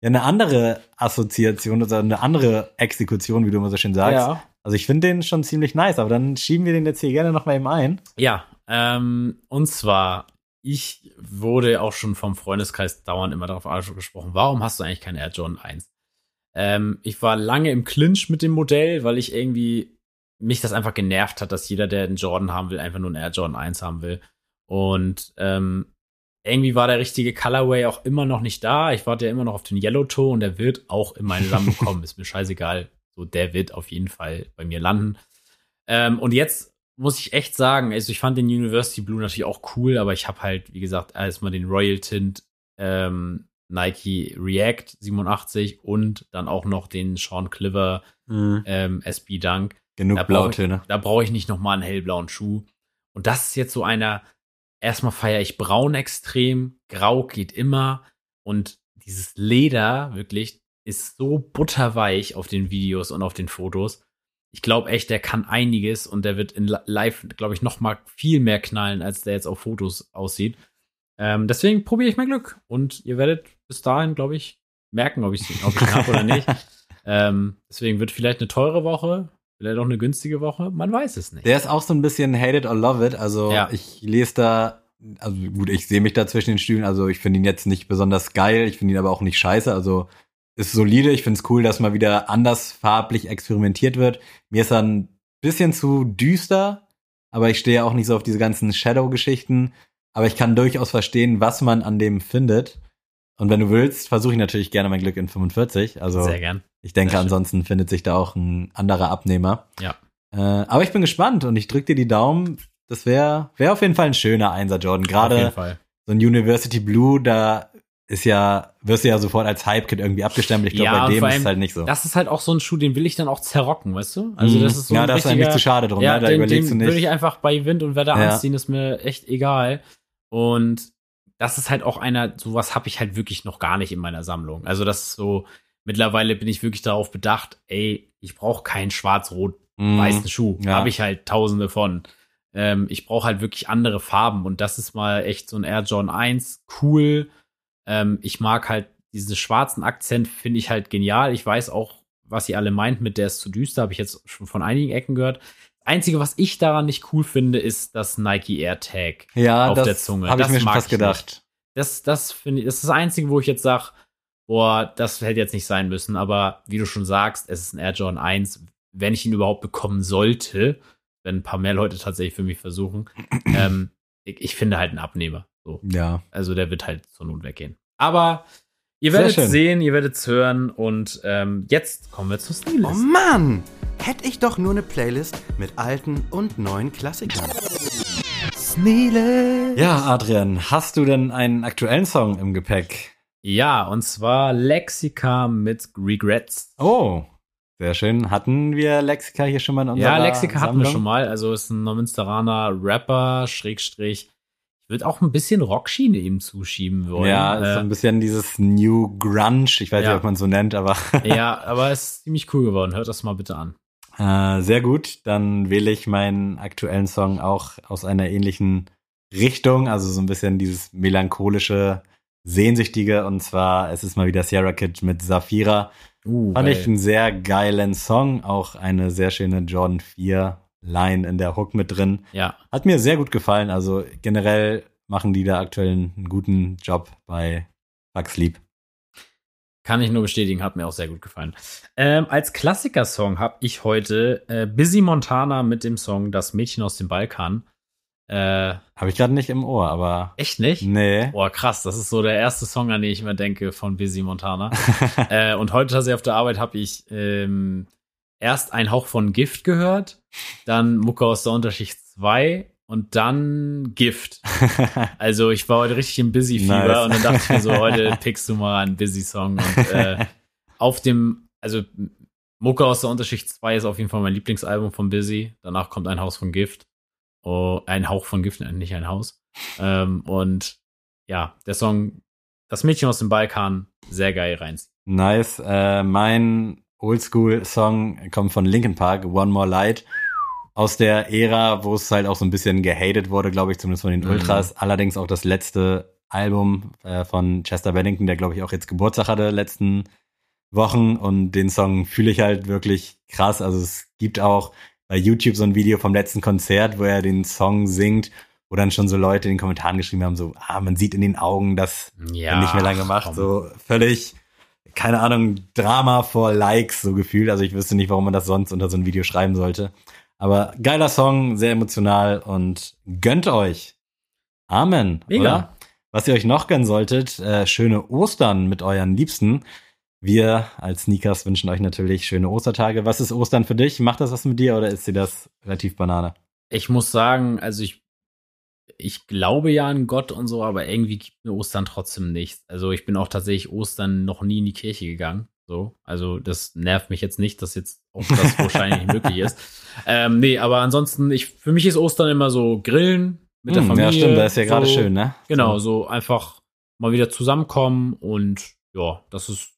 ja, eine andere Assoziation oder eine andere Exekution, wie du immer so schön sagst. Ja. Also ich finde den schon ziemlich nice, aber dann schieben wir den jetzt hier gerne noch mal eben ein. Ja, ähm, und zwar, ich wurde auch schon vom Freundeskreis dauernd immer darauf angesprochen, warum hast du eigentlich keinen Air Jordan 1? Ähm, ich war lange im Clinch mit dem Modell, weil ich irgendwie mich das einfach genervt hat, dass jeder, der einen Jordan haben will, einfach nur einen Air Jordan 1 haben will. Und ähm, irgendwie war der richtige Colorway auch immer noch nicht da. Ich warte ja immer noch auf den Yellow Toe und der wird auch in meine Sammlung kommen. Ist mir scheißegal. So, der wird auf jeden Fall bei mir landen. Ähm, und jetzt muss ich echt sagen, also ich fand den University Blue natürlich auch cool, aber ich habe halt, wie gesagt, erstmal den Royal Tint ähm, Nike React 87 und dann auch noch den Sean Cliver ähm, SB Dunk. Genug Da brauch ich- Blautöne. Da brauche ich nicht noch mal einen hellblauen Schuh. Und das ist jetzt so einer, erstmal feiere ich braun extrem, grau geht immer und dieses Leder wirklich ist so butterweich auf den Videos und auf den Fotos. Ich glaube echt, der kann einiges und der wird in Li- live, glaube ich, noch mal viel mehr knallen, als der jetzt auf Fotos aussieht. Ähm, deswegen probiere ich mein Glück und ihr werdet bis dahin, glaube ich, merken, ob ich ob ich ihn habe oder nicht. Ähm, deswegen wird vielleicht eine teure Woche, vielleicht auch eine günstige Woche, man weiß es nicht. Der ist auch so ein bisschen hate it or love it. Also Ja. ich lese da, also gut, ich sehe mich da zwischen den Stühlen. Also ich finde ihn jetzt nicht besonders geil, ich finde ihn aber auch nicht scheiße. Also ist solide. Ich finde es cool, dass mal wieder anders farblich experimentiert wird. Mir ist er ein bisschen zu düster, aber ich stehe auch nicht so auf diese ganzen Shadow-Geschichten. Aber ich kann durchaus verstehen, was man an dem findet. Und wenn du willst, versuche ich natürlich gerne mein Glück in 45. Also Sehr gern. ich denke, ansonsten findet sich da auch ein anderer Abnehmer. Ja. Äh, aber ich bin gespannt und ich drücke dir die Daumen. Das wäre wär auf jeden Fall ein schöner Einser, Jordan. Gerade so ein University Blue, da ist ja, wirst du ja sofort als Hype-Kid irgendwie abgestempelt. Ich glaube, Ja, bei dem vor ist es allem, halt nicht so. Das ist halt auch so ein Schuh, den will ich dann auch zerrocken, weißt du? Also das ist so ja, ein da ist eigentlich zu schade drum, ja, ne? Da den, überlegst den du würde ich nicht. einfach bei Wind und Wetter Ja. anziehen, ist mir echt egal. Und das ist halt auch einer, sowas habe ich halt wirklich noch gar nicht in meiner Sammlung. Also das ist so, mittlerweile bin ich wirklich darauf bedacht, ey, ich brauche keinen schwarz-rot-weißen Mhm. Schuh. Ja. Habe ich halt tausende von. Ähm, ich brauche halt wirklich andere Farben und das ist mal echt so ein Air John 1, cool. Ähm, ich mag halt diesen schwarzen Akzent, finde ich halt genial. Ich weiß auch, was ihr alle meint mit der ist zu düster, habe ich jetzt schon von einigen Ecken gehört. Das Einzige, was ich daran nicht cool finde, ist das Nike Air Tag. ja, auf das der Zunge. habe ich Das mir schon fast nicht. gedacht. Das, das finde ich, das ist das Einzige, wo ich jetzt sage, boah, das hätte jetzt nicht sein müssen. Aber wie du schon sagst, es ist ein Air Jordan 1. Wenn ich ihn überhaupt bekommen sollte, wenn ein paar mehr Leute tatsächlich für mich versuchen, ähm, ich, ich finde halt einen Abnehmer. So. Ja. Also der wird halt zur Not weggehen. Aber ihr werdet sehen, ihr werdet hören und ähm, jetzt kommen wir zu Steelist. Oh Mann! Hätte ich doch nur eine Playlist mit alten und neuen Klassikern. Ja, Adrian, hast du denn einen aktuellen Song im Gepäck? Ja, und zwar Lexika mit Regrets. Oh, sehr schön. Hatten wir Lexika hier schon mal in unserer Ja, Lexika hatten wir Sammlung? schon mal. Also ist ein Neumünsteraner Rapper, Schrägstrich. Ich würde auch ein bisschen Rockschiene ihm zuschieben wollen. Ja, ist so äh, ein bisschen dieses New Grunge. Ich weiß Ja. nicht, ob man es so nennt, aber ja, aber es ist ziemlich cool geworden. Hört das mal bitte an. Äh, sehr gut. Dann wähle ich meinen aktuellen Song auch aus einer ähnlichen Richtung, also so ein bisschen dieses melancholische, sehnsüchtige. Und zwar, es ist mal wieder Sierra Kid mit Safira. Uh, Fand ich einen sehr geilen Song, auch eine sehr schöne Jordan 4 Line in der Hook mit drin. ja, Hat mir sehr gut gefallen. Also generell machen die da aktuell einen guten Job bei Fuck Sleep. Kann ich nur bestätigen, hat mir auch sehr gut gefallen. Ähm, als Klassikersong habe ich heute äh, Busy Montana mit dem Song Das Mädchen aus dem Balkan. Äh, Habe ich gerade nicht im Ohr, aber echt nicht? nee. Boah, krass, das ist so der erste Song, an den ich immer denke von Busy Montana. äh, und heute tatsächlich auf der Arbeit habe ich ähm, erst einen Hauch von Gift gehört, dann Mucke aus der Unterschicht 2 und dann Gift. Also ich war heute richtig im Busy-Fieber Nice. und dann dachte ich mir so, heute pickst du mal einen Busy-Song. Und äh, auf dem, also Mucke aus der Unterschicht 2 ist auf jeden Fall mein Lieblingsalbum von Busy. Danach kommt ein Haus von Gift. Oh, ein Hauch von Gift, nicht ein Haus. Ähm, und ja, der Song Das Mädchen aus dem Balkan, sehr geil reinziehen. nice. Äh, mein Oldschool-Song kommt von Linkin Park, One More Light. Aus der Ära, wo es halt auch so ein bisschen gehatet wurde, glaube ich, zumindest von den Mhm. Ultras. Allerdings auch das letzte Album äh, von Chester Bennington, der, glaube ich, auch jetzt Geburtstag hatte letzten Wochen. Und den Song fühle ich halt wirklich krass. Also es gibt auch bei YouTube so ein Video vom letzten Konzert, wo er den Song singt, wo dann schon so Leute in den Kommentaren geschrieben haben, so, ah, man sieht in den Augen, dass Ja. nicht mehr lange gemacht. komm. So völlig, keine Ahnung, Drama vor Likes so gefühlt. Also ich wüsste nicht, warum man das sonst unter so ein Video schreiben sollte. Aber geiler Song, sehr emotional und gönnt euch. Amen. Mega. Oder? Was ihr euch noch gönnen solltet, äh, schöne Ostern mit euren Liebsten. Wir als Sneakers wünschen euch natürlich schöne Ostertage. Was ist Ostern für dich? Macht das was mit dir oder ist dir das relativ Banane? Ich muss sagen, also ich, ich glaube ja an Gott und so, aber irgendwie gibt mir Ostern trotzdem nichts. Also ich bin auch tatsächlich Ostern noch nie in die Kirche gegangen. So, also das nervt mich jetzt nicht, dass jetzt auch das wahrscheinlich möglich ist. Ähm, nee, aber ansonsten, ich, für mich ist Ostern immer so Grillen mit der Hm, Familie. Ja, stimmt, das ist ja gerade so, schön, ne? Genau, So. einfach mal wieder zusammenkommen und ja, das ist,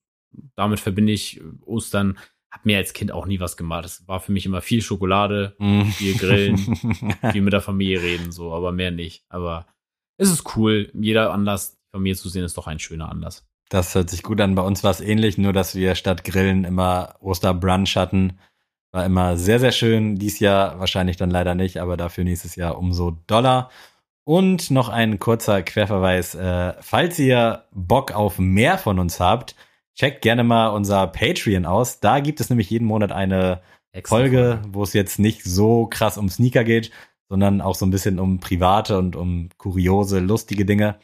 damit verbinde ich Ostern. Hab mir als Kind auch nie was gemacht. Es war für mich immer viel Schokolade, Mm. viel grillen, viel mit der Familie reden, so, aber mehr nicht. Aber es ist cool. Jeder Anlass, Familie zu sehen, ist doch ein schöner Anlass. Das hört sich gut an. Bei uns war es ähnlich, nur dass wir statt Grillen immer Osterbrunch hatten. War immer sehr, sehr schön. Dies Jahr wahrscheinlich dann leider nicht, aber dafür nächstes Jahr umso doller. Und noch ein kurzer Querverweis. Äh, falls ihr Bock auf mehr von uns habt, checkt gerne mal unser Patreon aus. Da gibt es nämlich jeden Monat eine Extra Folge, wo es jetzt nicht so krass um Sneaker geht, sondern auch so ein bisschen um private und um kuriose, lustige Dinge.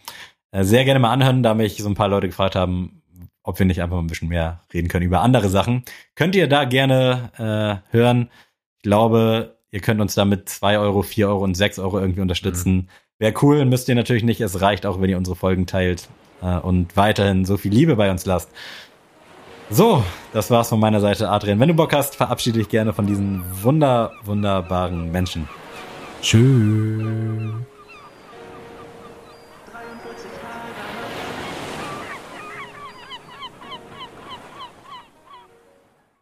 Äh, Sehr gerne mal anhören, da mich so ein paar Leute gefragt haben, ob wir nicht einfach mal ein bisschen mehr reden können über andere Sachen. Könnt ihr da gerne äh, hören. Ich glaube, ihr könnt uns damit 2 Euro, 4 Euro und 6 Euro irgendwie unterstützen. Wäre cool, müsst ihr natürlich nicht. Es reicht auch, wenn ihr unsere Folgen teilt äh, und weiterhin so viel Liebe bei uns lasst. So, das war's von meiner Seite, Adrian. Wenn du Bock hast, verabschiede dich gerne von diesen wunder, wunderbaren Menschen. Tschüss.